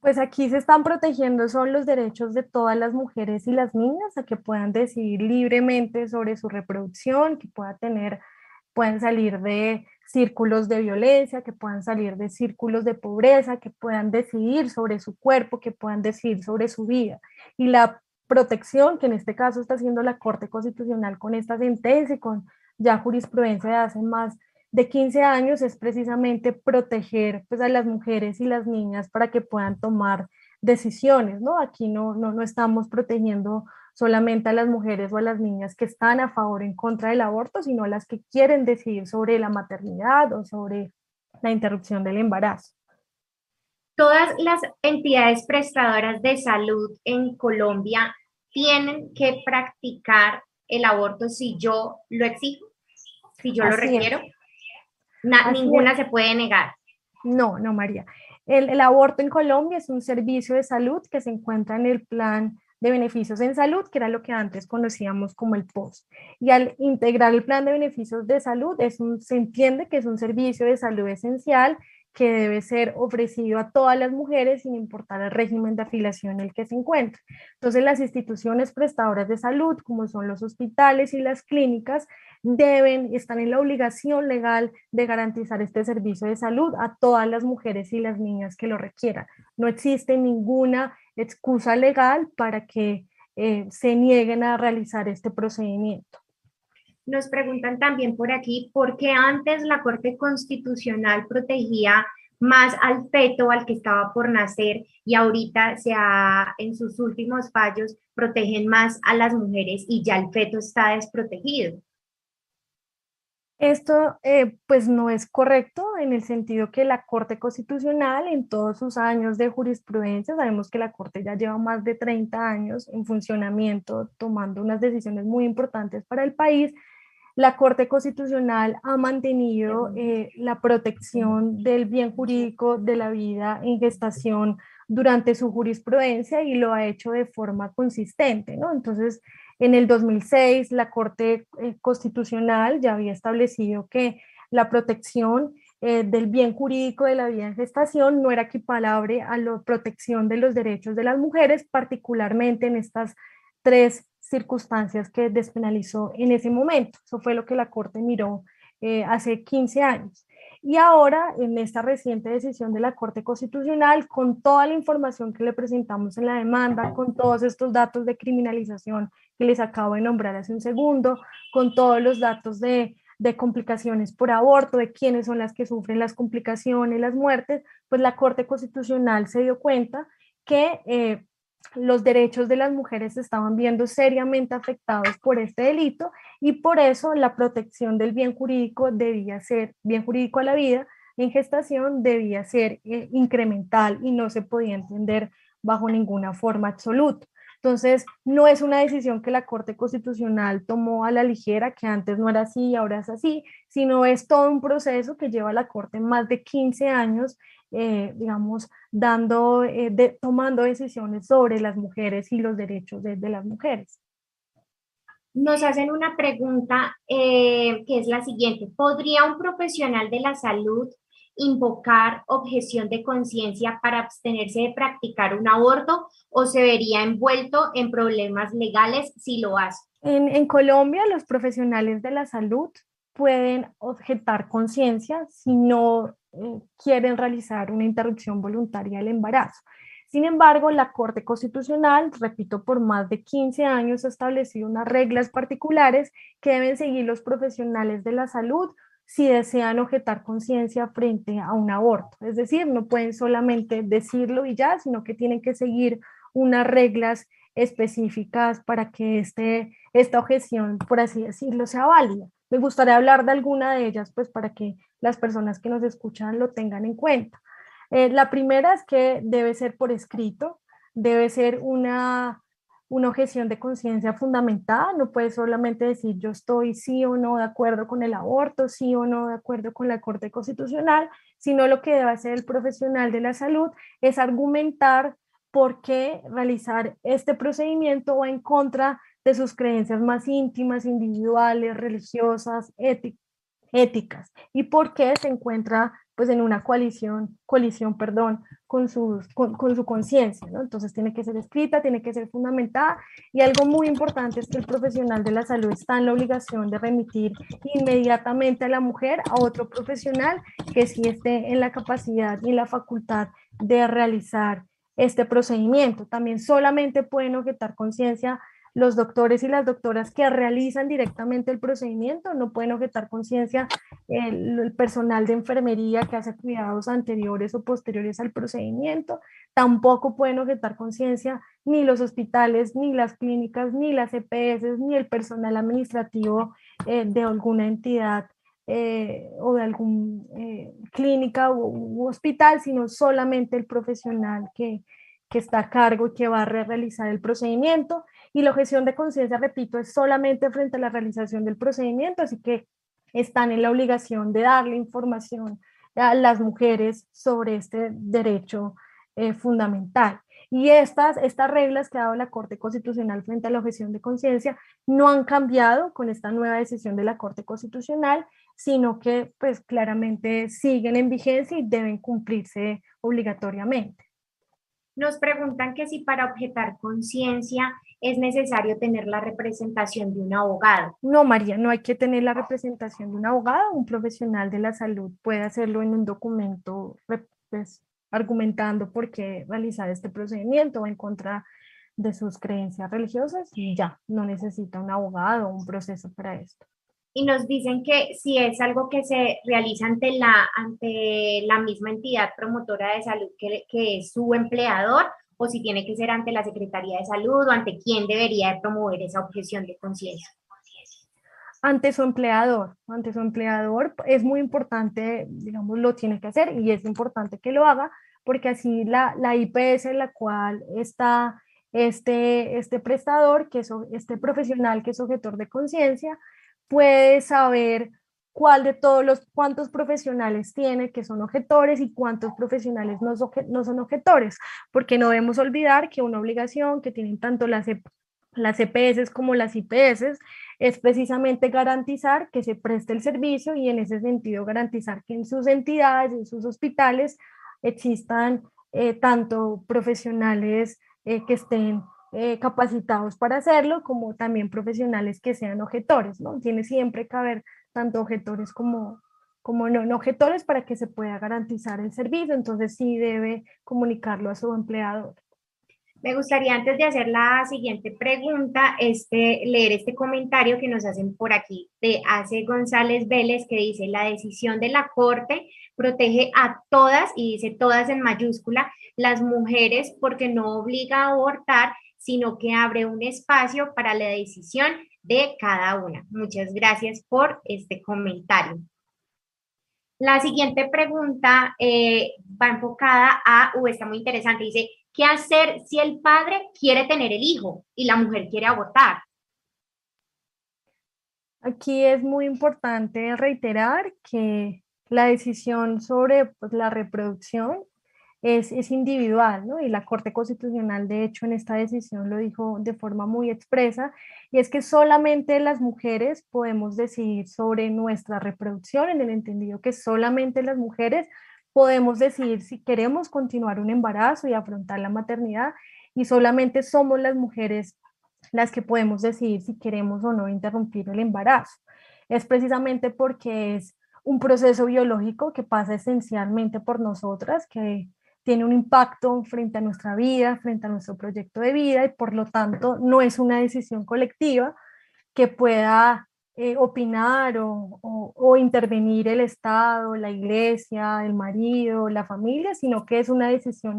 Pues aquí se están protegiendo son los derechos de todas las mujeres y las niñas a que puedan decidir libremente sobre su reproducción, que puedan tener, puedan salir de círculos de violencia, que puedan salir de círculos de pobreza, que puedan decidir sobre su cuerpo, que puedan decidir sobre su vida. Y la protección que en este caso está haciendo la Corte Constitucional con esta sentencia y con ya jurisprudencia de hace más de 15 años es precisamente proteger pues, a las mujeres y las niñas para que puedan tomar decisiones, ¿no? Aquí no, no, no estamos protegiendo solamente a las mujeres o a las niñas que están a favor o en contra del aborto, sino a las que quieren decidir sobre la maternidad o sobre la interrupción del embarazo. Todas las entidades prestadoras de salud en Colombia tienen que practicar el aborto si yo lo exijo, si yo lo requiero. ninguna se puede negar. No, no, María. El, el, aborto en Colombia es un servicio de salud que se encuentra en el plan de beneficios en salud, que era lo que antes conocíamos como el POS. Y al integrar el plan de beneficios de salud, se entiende que es un servicio de salud esencial que debe ser ofrecido a todas las mujeres sin importar el régimen de afiliación en el que se encuentre. Entonces, las instituciones prestadoras de salud, como son los hospitales y las clínicas, deben, están en la obligación legal de garantizar este servicio de salud a todas las mujeres y las niñas que lo requieran. No existe ninguna excusa legal para que eh, se nieguen a realizar este procedimiento. Nos preguntan también por aquí, ¿por qué antes la Corte Constitucional protegía más al feto, al que estaba por nacer, y ahorita se en sus últimos fallos protegen más a las mujeres y ya el feto está desprotegido? Esto eh, pues no es correcto en el sentido que la Corte Constitucional en todos sus años de jurisprudencia, sabemos que la Corte ya lleva más de 30 años en funcionamiento, tomando unas decisiones muy importantes para el país, la Corte Constitucional ha mantenido eh, la protección del bien jurídico de la vida en gestación durante su jurisprudencia y lo ha hecho de forma consistente, ¿no? Entonces, en el 2006, la Corte eh, Constitucional ya había establecido que la protección eh, del bien jurídico de la vida en gestación no era equiparable a la protección de los derechos de las mujeres, particularmente en estas tres circunstancias que despenalizó en ese momento. Eso fue lo que la Corte miró eh, hace 15 años. Y ahora, en esta reciente decisión de la Corte Constitucional, con toda la información que le presentamos en la demanda, con todos estos datos de criminalización que les acabo de nombrar hace un segundo, con todos los datos de, complicaciones por aborto, de quiénes son las que sufren las complicaciones, las muertes, pues la Corte Constitucional se dio cuenta que eh, los derechos de las mujeres estaban viendo seriamente afectados por este delito y por eso la protección del bien jurídico debía ser, bien jurídico a la vida en gestación debía ser eh, incremental y no se podía entender bajo ninguna forma absoluta. Entonces, no es una decisión que la Corte Constitucional tomó a la ligera, que antes no era así y ahora es así, sino es todo un proceso que lleva a la Corte más de 15 años eh, digamos, dando, eh, tomando decisiones sobre las mujeres y los derechos de, las mujeres. Nos hacen una pregunta eh, que es la siguiente. ¿Podría un profesional de la salud invocar objeción de conciencia para abstenerse de practicar un aborto o se vería envuelto en problemas legales si lo hace? En, en Colombia, los profesionales de la salud pueden objetar conciencia si no eh, quieren realizar una interrupción voluntaria del embarazo. Sin embargo, la Corte Constitucional, repito, por más de 15 años ha establecido unas reglas particulares que deben seguir los profesionales de la salud si desean objetar conciencia frente a un aborto. Es decir, no pueden solamente decirlo y ya, sino que tienen que seguir unas reglas específicas para que este, esta objeción, por así decirlo, sea válida. Me gustaría hablar de alguna de ellas, pues para que las personas que nos escuchan lo tengan en cuenta. Eh, la primera es que debe ser por escrito, debe ser una, una objeción de conciencia fundamentada, no puede solamente decir yo estoy sí o no de acuerdo con el aborto, sí o no de acuerdo con la Corte Constitucional, sino lo que debe hacer el profesional de la salud es argumentar por qué realizar este procedimiento va en contra de sus creencias más íntimas, individuales, religiosas, éticas, y por qué se encuentra pues en una coalición, colisión, perdón, con, sus, con, su conciencia, ¿no? Entonces tiene que ser escrita, tiene que ser fundamentada y algo muy importante es que el profesional de la salud está en la obligación de remitir inmediatamente a la mujer a otro profesional que sí esté en la capacidad y la facultad de realizar este procedimiento. También solamente pueden objetar conciencia los doctores y las doctoras que realizan directamente el procedimiento, no pueden objetar conciencia el, personal de enfermería que hace cuidados anteriores o posteriores al procedimiento, tampoco pueden objetar conciencia ni los hospitales, ni las clínicas, ni las EPS, ni el personal administrativo eh, de alguna entidad eh, o de alguna eh, clínica u, hospital, sino solamente el profesional que, que está a cargo y que va a realizar el procedimiento. Y la objeción de conciencia, repito, es solamente frente a la realización del procedimiento, así que están en la obligación de darle información a las mujeres sobre este derecho eh, fundamental. Y estas, estas reglas que ha dado la Corte Constitucional frente a la objeción de conciencia no han cambiado con esta nueva decisión de la Corte Constitucional, sino que pues claramente siguen en vigencia y deben cumplirse obligatoriamente. Nos preguntan que si para objetar conciencia es necesario tener la representación de un abogado. No, María, no hay que tener la representación de un abogado. Un profesional de la salud puede hacerlo en un documento pues, argumentando por qué realizar este procedimiento en contra de sus creencias religiosas y ya, no necesita un abogado o un proceso para esto y nos dicen que si es algo que se realiza ante la, ante la misma entidad promotora de salud que, que es su empleador o si tiene que ser ante la Secretaría de Salud o ante quién debería de promover esa objeción de conciencia. Ante su empleador, ante su empleador es muy importante, digamos, lo tiene que hacer y es importante que lo haga porque así la, la IPS en la cual está este, este prestador, que es este profesional que es objetor de conciencia, puede saber cuál de todos los, cuántos profesionales tiene que son objetores y cuántos profesionales no, no son objetores, porque no debemos olvidar que una obligación que tienen tanto las, e, las EPS como las IPS es precisamente garantizar que se preste el servicio y en ese sentido garantizar que en sus entidades, en sus hospitales, existan eh, tanto profesionales eh, que estén eh, capacitados para hacerlo, como también profesionales que sean objetores, ¿no? Tiene siempre que haber tanto objetores como, como no, no objetores para que se pueda garantizar el servicio, entonces sí debe comunicarlo a su empleador. Me gustaría antes de hacer la siguiente pregunta, este, leer este comentario que nos hacen por aquí de Ace González Vélez que dice, la decisión de la Corte protege a todas, y dice todas en mayúscula, las mujeres porque no obliga a abortar sino que abre un espacio para la decisión de cada una. Muchas gracias por este comentario. La siguiente pregunta eh, va enfocada a, o está muy interesante, dice, ¿qué hacer si el padre quiere tener el hijo y la mujer quiere abortar? Aquí es muy importante reiterar que la decisión sobre pues, la reproducción es, individual, ¿no? Y la Corte Constitucional, de hecho, en esta decisión lo dijo de forma muy expresa, y es que solamente las mujeres podemos decidir sobre nuestra reproducción, en el entendido que solamente las mujeres podemos decidir si queremos continuar un embarazo y afrontar la maternidad, y solamente somos las mujeres las que podemos decidir si queremos o no interrumpir el embarazo. Es precisamente porque es un proceso biológico que pasa esencialmente por nosotras, que tiene un impacto frente a nuestra vida, frente a nuestro proyecto de vida y por lo tanto no es una decisión colectiva que pueda eh, opinar o, intervenir el Estado, la iglesia, el marido, la familia, sino que es una decisión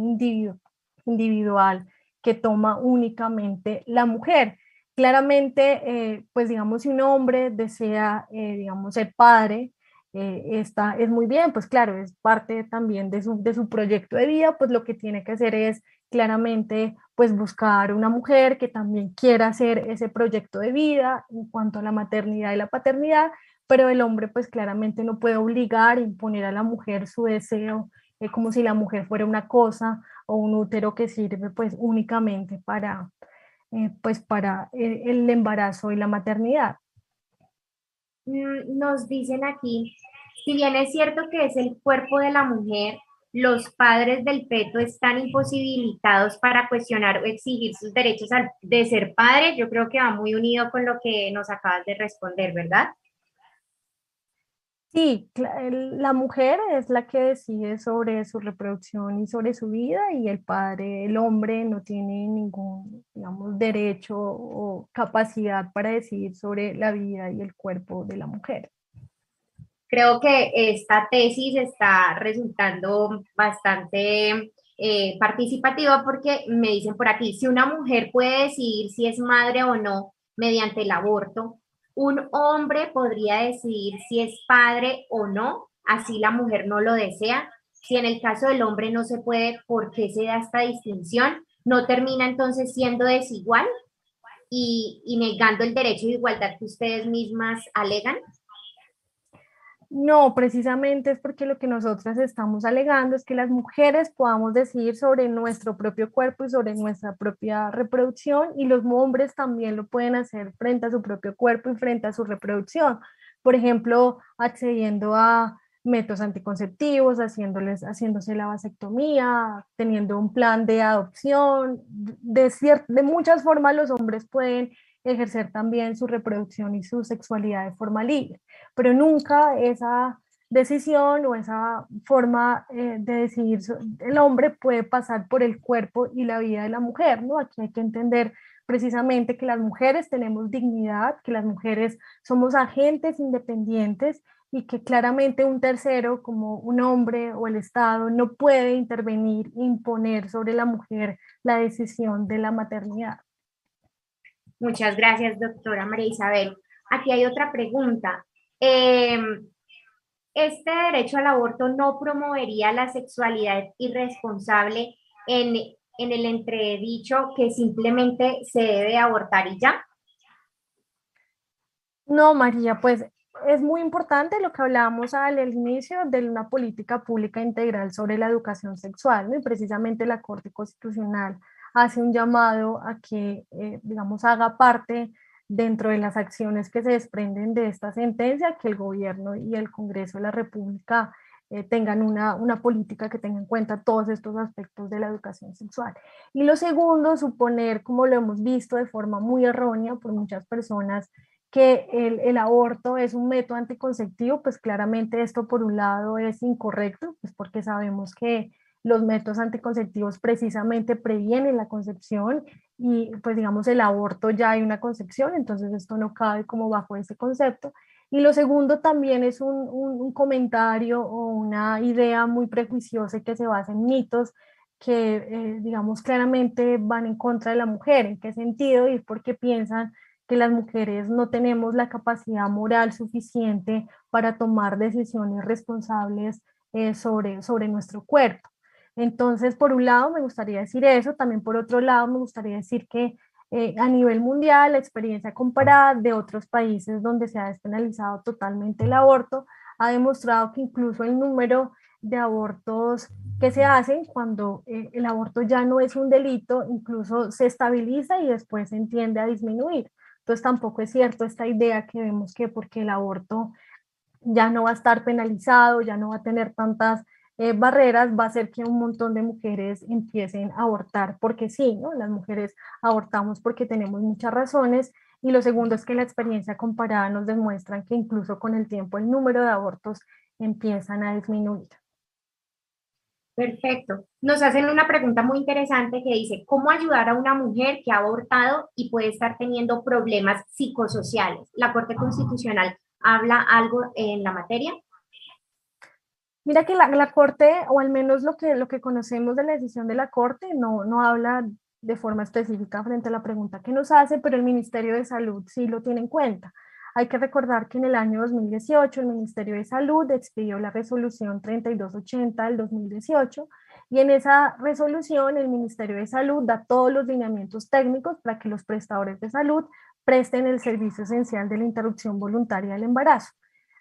individual que toma únicamente la mujer. Claramente, eh, pues digamos, si un hombre desea, eh, digamos, ser padre, eh, está, es muy bien, pues claro, es parte también de su, de su proyecto de vida, pues lo que tiene que hacer es claramente pues buscar una mujer que también quiera hacer ese proyecto de vida en cuanto a la maternidad y la paternidad, pero el hombre pues claramente no puede obligar, imponer a la mujer su deseo, eh, como si la mujer fuera una cosa o un útero que sirve pues únicamente para, eh, pues para el embarazo y la maternidad. Mm, nos dicen aquí, si bien es cierto que es el cuerpo de la mujer, los padres del feto están imposibilitados para cuestionar o exigir sus derechos de ser padre. Yo creo que va muy unido con lo que nos acabas de responder, ¿verdad? Sí, la mujer es la que decide sobre su reproducción y sobre su vida y el padre, el hombre, no tiene ningún, digamos, derecho o capacidad para decidir sobre la vida y el cuerpo de la mujer. Creo que esta tesis está resultando bastante eh, participativa porque me dicen por aquí, si una mujer puede decidir si es madre o no mediante el aborto, un hombre podría decidir si es padre o no, así la mujer no lo desea. Si en el caso del hombre no se puede, ¿por qué se da esta distinción? ¿No termina entonces siendo desigual y, y negando el derecho de igualdad que ustedes mismas alegan? No, precisamente es porque lo que nosotras estamos alegando es que las mujeres podamos decidir sobre nuestro propio cuerpo y sobre nuestra propia reproducción y los hombres también lo pueden hacer frente a su propio cuerpo y frente a su reproducción. Por ejemplo, accediendo a métodos anticonceptivos, haciéndoles, haciéndose la vasectomía, teniendo un plan de adopción. De, de muchas formas los hombres pueden ejercer también su reproducción y su sexualidad de forma libre, pero nunca esa decisión o esa forma eh, de decidir el hombre puede pasar por el cuerpo y la vida de la mujer, ¿no? Aquí hay que entender precisamente que las mujeres tenemos dignidad, que las mujeres somos agentes independientes y que claramente un tercero como un hombre o el Estado no puede intervenir, imponer sobre la mujer la decisión de la maternidad. Muchas gracias, doctora María Isabel. Aquí hay otra pregunta. Em, ¿Este derecho al aborto no promovería la sexualidad irresponsable en, en el entredicho que simplemente se debe abortar y ya? No, María, pues es muy importante lo que hablábamos al inicio de una política pública integral sobre la educación sexual, y precisamente la Corte Constitucional hace un llamado a que, eh, digamos, haga parte dentro de las acciones que se desprenden de esta sentencia, que el gobierno y el Congreso de la República eh, tengan una, una, política que tenga en cuenta todos estos aspectos de la educación sexual. Y lo segundo, suponer, como lo hemos visto de forma muy errónea por muchas personas, que el, el, aborto es un método anticonceptivo, pues claramente esto por un lado es incorrecto, pues porque sabemos que los métodos anticonceptivos precisamente previenen la concepción y pues digamos el aborto ya hay una concepción, entonces esto no cabe como bajo ese concepto. Y lo segundo también es un, un, comentario o una idea muy prejuiciosa que se basa en mitos que eh, digamos claramente van en contra de la mujer. ¿En qué sentido? Y porque piensan que las mujeres no tenemos la capacidad moral suficiente para tomar decisiones responsables eh, sobre, sobre nuestro cuerpo. Entonces, por un lado, me gustaría decir eso, también por otro lado, me gustaría decir que eh, a nivel mundial, la experiencia comparada de otros países donde se ha despenalizado totalmente el aborto ha demostrado que incluso el número de abortos que se hacen cuando eh, el aborto ya no es un delito, incluso se estabiliza y después se entiende a disminuir. Entonces tampoco es cierto esta idea que vemos que porque el aborto ya no va a estar penalizado, ya no va a tener tantas eh, barreras va a hacer que un montón de mujeres empiecen a abortar, porque sí, ¿no? Las mujeres abortamos porque tenemos muchas razones. Y lo segundo es que la experiencia comparada nos demuestra que incluso con el tiempo el número de abortos empiezan a disminuir. Perfecto. Nos hacen una pregunta muy interesante que dice, ¿cómo ayudar a una mujer que ha abortado y puede estar teniendo problemas psicosociales? ¿La Corte Constitucional habla algo en la materia? Mira que la, Corte, o al menos lo que, lo que conocemos de la decisión de la Corte, no, no habla de forma específica frente a la pregunta que nos hace, pero el Ministerio de Salud sí lo tiene en cuenta. Hay que recordar que en el año 2018 el Ministerio de Salud expidió la resolución 3280 del 2018 y en esa resolución el Ministerio de Salud da todos los lineamientos técnicos para que los prestadores de salud presten el servicio esencial de la interrupción voluntaria del embarazo.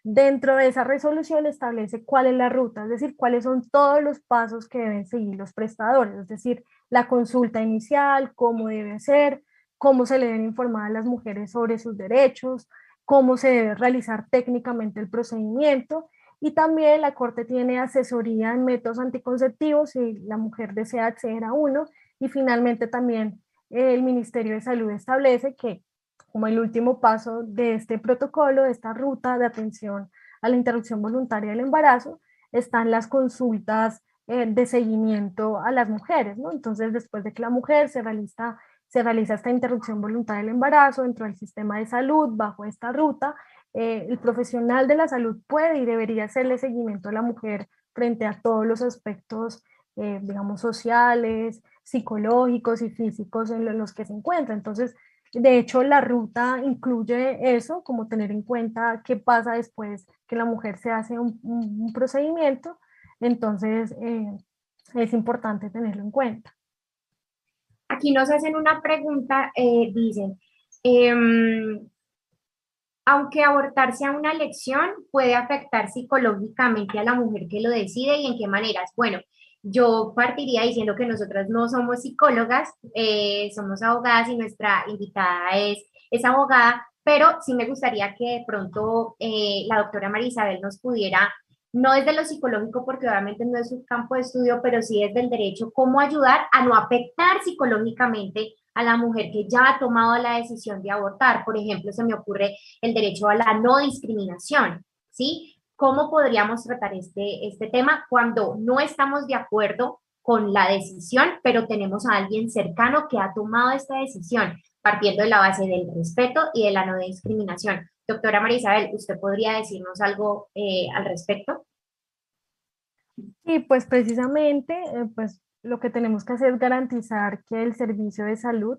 Dentro de esa resolución establece cuál es la ruta, es decir, cuáles son todos los pasos que deben seguir los prestadores, es decir, la consulta inicial, cómo debe ser, cómo se le deben informar a las mujeres sobre sus derechos, cómo se debe realizar técnicamente el procedimiento y también la Corte tiene asesoría en métodos anticonceptivos si la mujer desea acceder a uno y finalmente también el Ministerio de Salud establece que como el último paso de este protocolo, de esta ruta de atención a la interrupción voluntaria del embarazo están las consultas eh, de seguimiento a las mujeres, ¿no? Entonces, después de que la mujer se realiza, se realiza esta interrupción voluntaria del embarazo dentro del sistema de salud, bajo esta ruta, eh, el profesional de la salud puede y debería hacerle seguimiento a la mujer frente a todos los aspectos, eh, digamos, sociales, psicológicos y físicos en los que se encuentra. Entonces, de hecho, la ruta incluye eso, como tener en cuenta qué pasa después que la mujer se hace un, procedimiento. Entonces, eh, es importante tenerlo en cuenta. Aquí nos hacen una pregunta, eh, dicen, em, aunque abortar sea una elección, puede afectar psicológicamente a la mujer que lo decide y en qué maneras. Bueno, yo partiría diciendo que nosotras no somos psicólogas, eh, somos abogadas y nuestra invitada es, es abogada, pero sí me gustaría que de pronto eh, la doctora Marisabel nos pudiera, no desde lo psicológico, porque obviamente no es su campo de estudio, pero sí desde el derecho, cómo ayudar a no afectar psicológicamente a la mujer que ya ha tomado la decisión de abortar. Por ejemplo, se me ocurre el derecho a la no discriminación, ¿sí? ¿Cómo podríamos tratar este, este tema cuando no estamos de acuerdo con la decisión, pero tenemos a alguien cercano que ha tomado esta decisión, partiendo de la base del respeto y de la no discriminación? Doctora Marisabel, ¿usted podría decirnos algo eh, al respecto? Sí, pues precisamente, eh, pues lo que tenemos que hacer es garantizar que el servicio de salud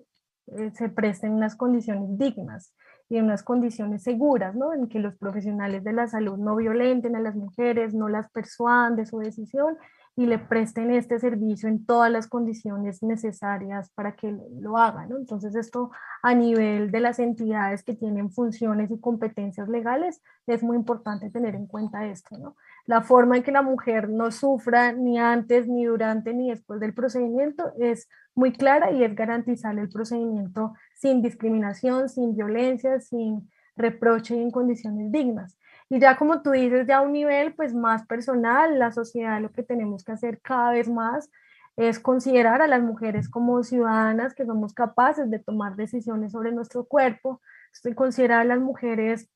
eh, se preste en unas condiciones dignas y en unas condiciones seguras, ¿no? En que los profesionales de la salud no violenten a las mujeres, no las persuadan de su decisión y le presten este servicio en todas las condiciones necesarias para que lo hagan. ¿no? Entonces, esto a nivel de las entidades que tienen funciones y competencias legales, es muy importante tener en cuenta esto. ¿no? La forma en que la mujer no sufra ni antes, ni durante, ni después del procedimiento es muy clara y es garantizar el procedimiento sin discriminación, sin violencia, sin reproche y en condiciones dignas. Y ya como tú dices, ya a un nivel pues más personal, la sociedad lo que tenemos que hacer cada vez más es considerar a las mujeres como ciudadanas que somos capaces de tomar decisiones sobre nuestro cuerpo, considerar a las mujeres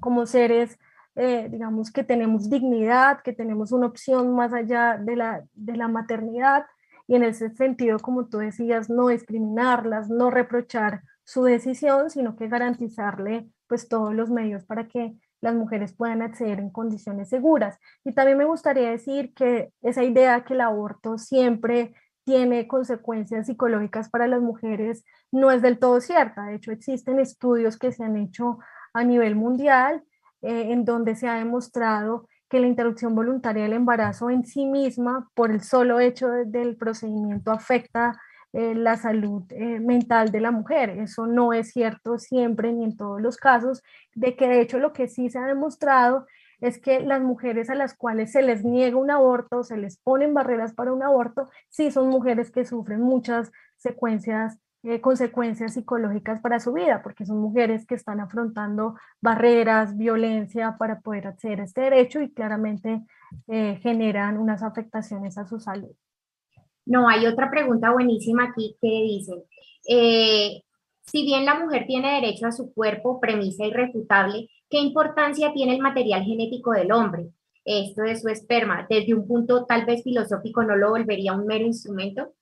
como seres, eh, digamos, que tenemos dignidad, que tenemos una opción más allá de la, de la maternidad y en ese sentido, como tú decías, no discriminarlas, no reprochar su decisión, sino que garantizarle pues todos los medios para que las mujeres puedan acceder en condiciones seguras. Y también me gustaría decir que esa idea que el aborto siempre tiene consecuencias psicológicas para las mujeres no es del todo cierta. De hecho, existen estudios que se han hecho a nivel mundial eh, en donde se ha demostrado que la interrupción voluntaria del embarazo en sí misma, por el solo hecho del procedimiento, afecta eh, la salud eh, mental de la mujer. Eso no es cierto siempre ni en todos los casos, de que de hecho lo que sí se ha demostrado es que las mujeres a las cuales se les niega un aborto, se les ponen barreras para un aborto, sí son mujeres que sufren muchas secuencias, eh, consecuencias psicológicas para su vida, porque son mujeres que están afrontando barreras, violencia para poder acceder a este derecho y claramente generan unas afectaciones a su salud. No, hay otra pregunta buenísima aquí que dice, eh, si bien la mujer tiene derecho a su cuerpo, premisa irrefutable, ¿qué importancia tiene el material genético del hombre? Esto de su esperma, desde un punto tal vez filosófico, ¿no lo volvería un mero instrumento?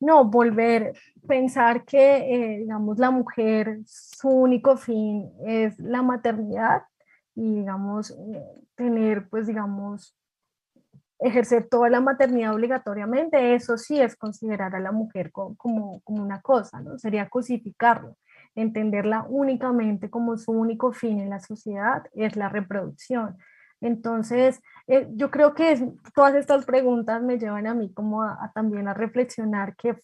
No, volver, pensar que, eh, digamos, la mujer, su único fin es la maternidad y, digamos, eh, tener, pues, digamos, ejercer toda la maternidad obligatoriamente, eso sí es considerar a la mujer como, como, una cosa, ¿no? Sería cosificarlo, entenderla únicamente como su único fin en la sociedad es la reproducción. Entonces, eh, yo creo que todas estas preguntas me llevan a mí como a, también a reflexionar que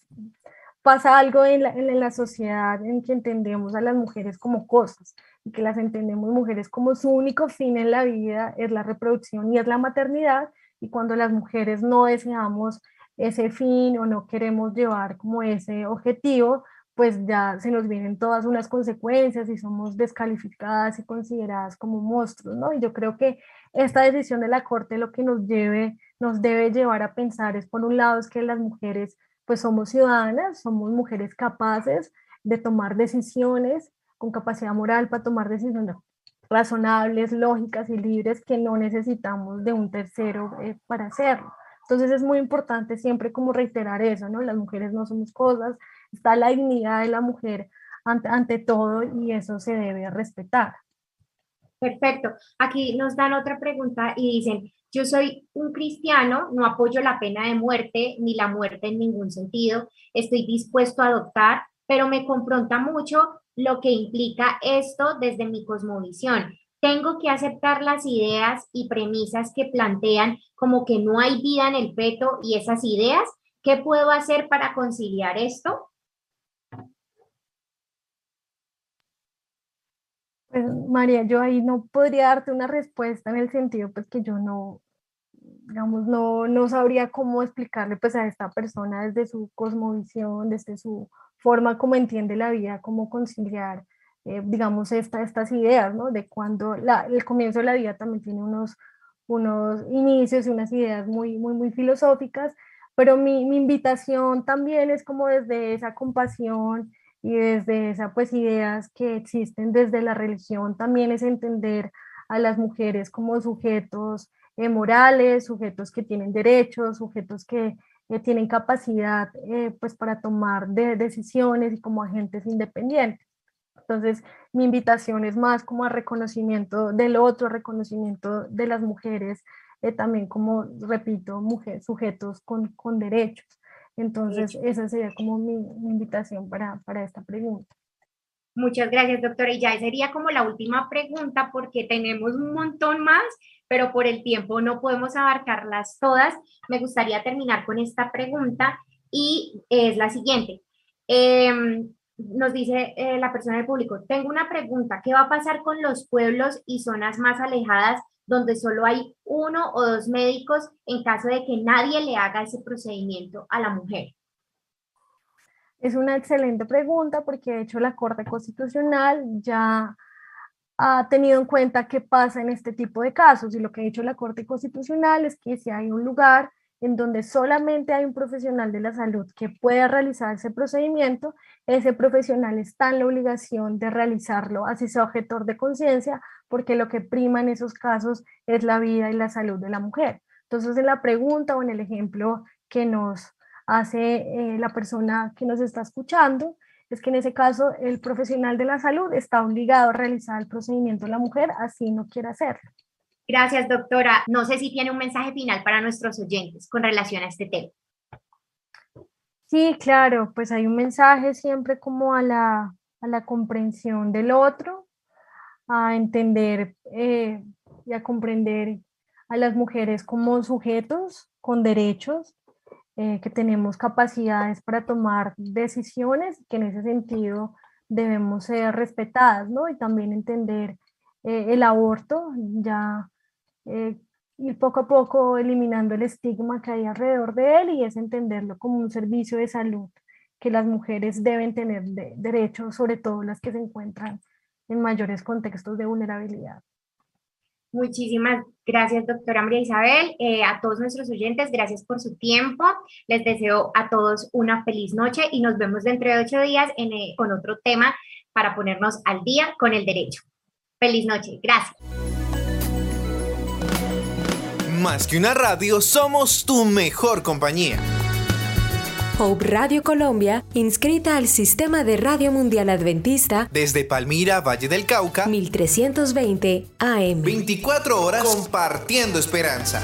pasa algo en la, en la, sociedad en que entendemos a las mujeres como cosas y que las entendemos mujeres como su único fin en la vida es la reproducción y es la maternidad. Y cuando las mujeres no deseamos ese fin o no queremos llevar como ese objetivo, pues ya se nos vienen todas unas consecuencias y somos descalificadas y consideradas como monstruos, ¿no? Y yo creo que esta decisión de la Corte lo que nos lleve, nos debe llevar a pensar es, por un lado, es que las mujeres, pues somos ciudadanas, somos mujeres capaces de tomar decisiones, con capacidad moral para tomar decisiones, razonables, lógicas y libres que no necesitamos de un tercero eh, para hacerlo. Entonces es muy importante siempre como reiterar eso, ¿no? Las mujeres no somos cosas, está la dignidad de la mujer ante, ante todo y eso se debe respetar. Perfecto. Aquí nos dan otra pregunta y dicen, yo soy un cristiano, no apoyo la pena de muerte ni la muerte en ningún sentido, estoy dispuesto a adoptar, pero me confronta mucho lo que implica esto desde mi cosmovisión. Tengo que aceptar las ideas y premisas que plantean como que no hay vida en el feto y esas ideas. ¿Qué puedo hacer para conciliar esto? María, yo ahí no podría darte una respuesta en el sentido pues que yo no, digamos, no, no sabría cómo explicarle pues a esta persona desde su cosmovisión, desde su forma como entiende la vida, cómo conciliar, eh, digamos, esta, estas ideas, ¿no? De cuando el comienzo de la vida también tiene unos, unos inicios y unas ideas muy, muy, muy filosóficas, pero mi invitación también es como desde esa compasión y desde esas pues ideas que existen desde la religión, también es entender a las mujeres como sujetos eh, morales, sujetos que tienen derechos, sujetos que tienen capacidad eh, pues para tomar de decisiones y como agentes independientes. Entonces, mi invitación es más como a reconocimiento del otro, reconocimiento de las mujeres, eh, también como, repito, mujeres, sujetos con, con derechos. Entonces, esa sería como mi, mi invitación para, para esta pregunta. Muchas gracias, doctora. Y ya sería como la última pregunta porque tenemos un montón más, pero por el tiempo no podemos abarcarlas todas. Me gustaría terminar con esta pregunta y es la siguiente. Em, nos dice eh, la persona del público, tengo una pregunta, ¿qué va a pasar con los pueblos y zonas más alejadas donde solo hay uno o dos médicos en caso de que nadie le haga ese procedimiento a la mujer? Es una excelente pregunta porque de hecho la Corte Constitucional ya ha tenido en cuenta qué pasa en este tipo de casos y lo que ha dicho la Corte Constitucional es que si hay un lugar en donde solamente hay un profesional de la salud que pueda realizar ese procedimiento, ese profesional está en la obligación de realizarlo, así sea objetor de conciencia, porque lo que prima en esos casos es la vida y la salud de la mujer. Entonces, en la pregunta o en el ejemplo que nos hace eh, la persona que nos está escuchando, es que en ese caso el profesional de la salud está obligado a realizar el procedimiento de la mujer, así no quiere hacerlo. Gracias, doctora. No sé si tiene un mensaje final para nuestros oyentes con relación a este tema. Sí, claro, pues hay un mensaje siempre como a la, a la comprensión del otro, a entender eh, y a comprender a las mujeres como sujetos con derechos, eh, que tenemos capacidades para tomar decisiones, que en ese sentido debemos ser respetadas, ¿no? Y también entender eh, el aborto, ya eh, ir poco a poco eliminando el estigma que hay alrededor de él y es entenderlo como un servicio de salud que las mujeres deben tener de, derecho, sobre todo las que se encuentran en mayores contextos de vulnerabilidad. Muchísimas gracias, doctora María Isabel. Eh, a todos nuestros oyentes, gracias por su tiempo. Les deseo a todos una feliz noche y nos vemos dentro de ocho días eh, con otro tema para ponernos al día con el derecho. Feliz noche. Gracias. Más que una radio, somos tu mejor compañía. Hope Radio Colombia, inscrita al Sistema de Radio Mundial Adventista desde Palmira, Valle del Cauca, 1320 AM. 24 horas compartiendo esperanza.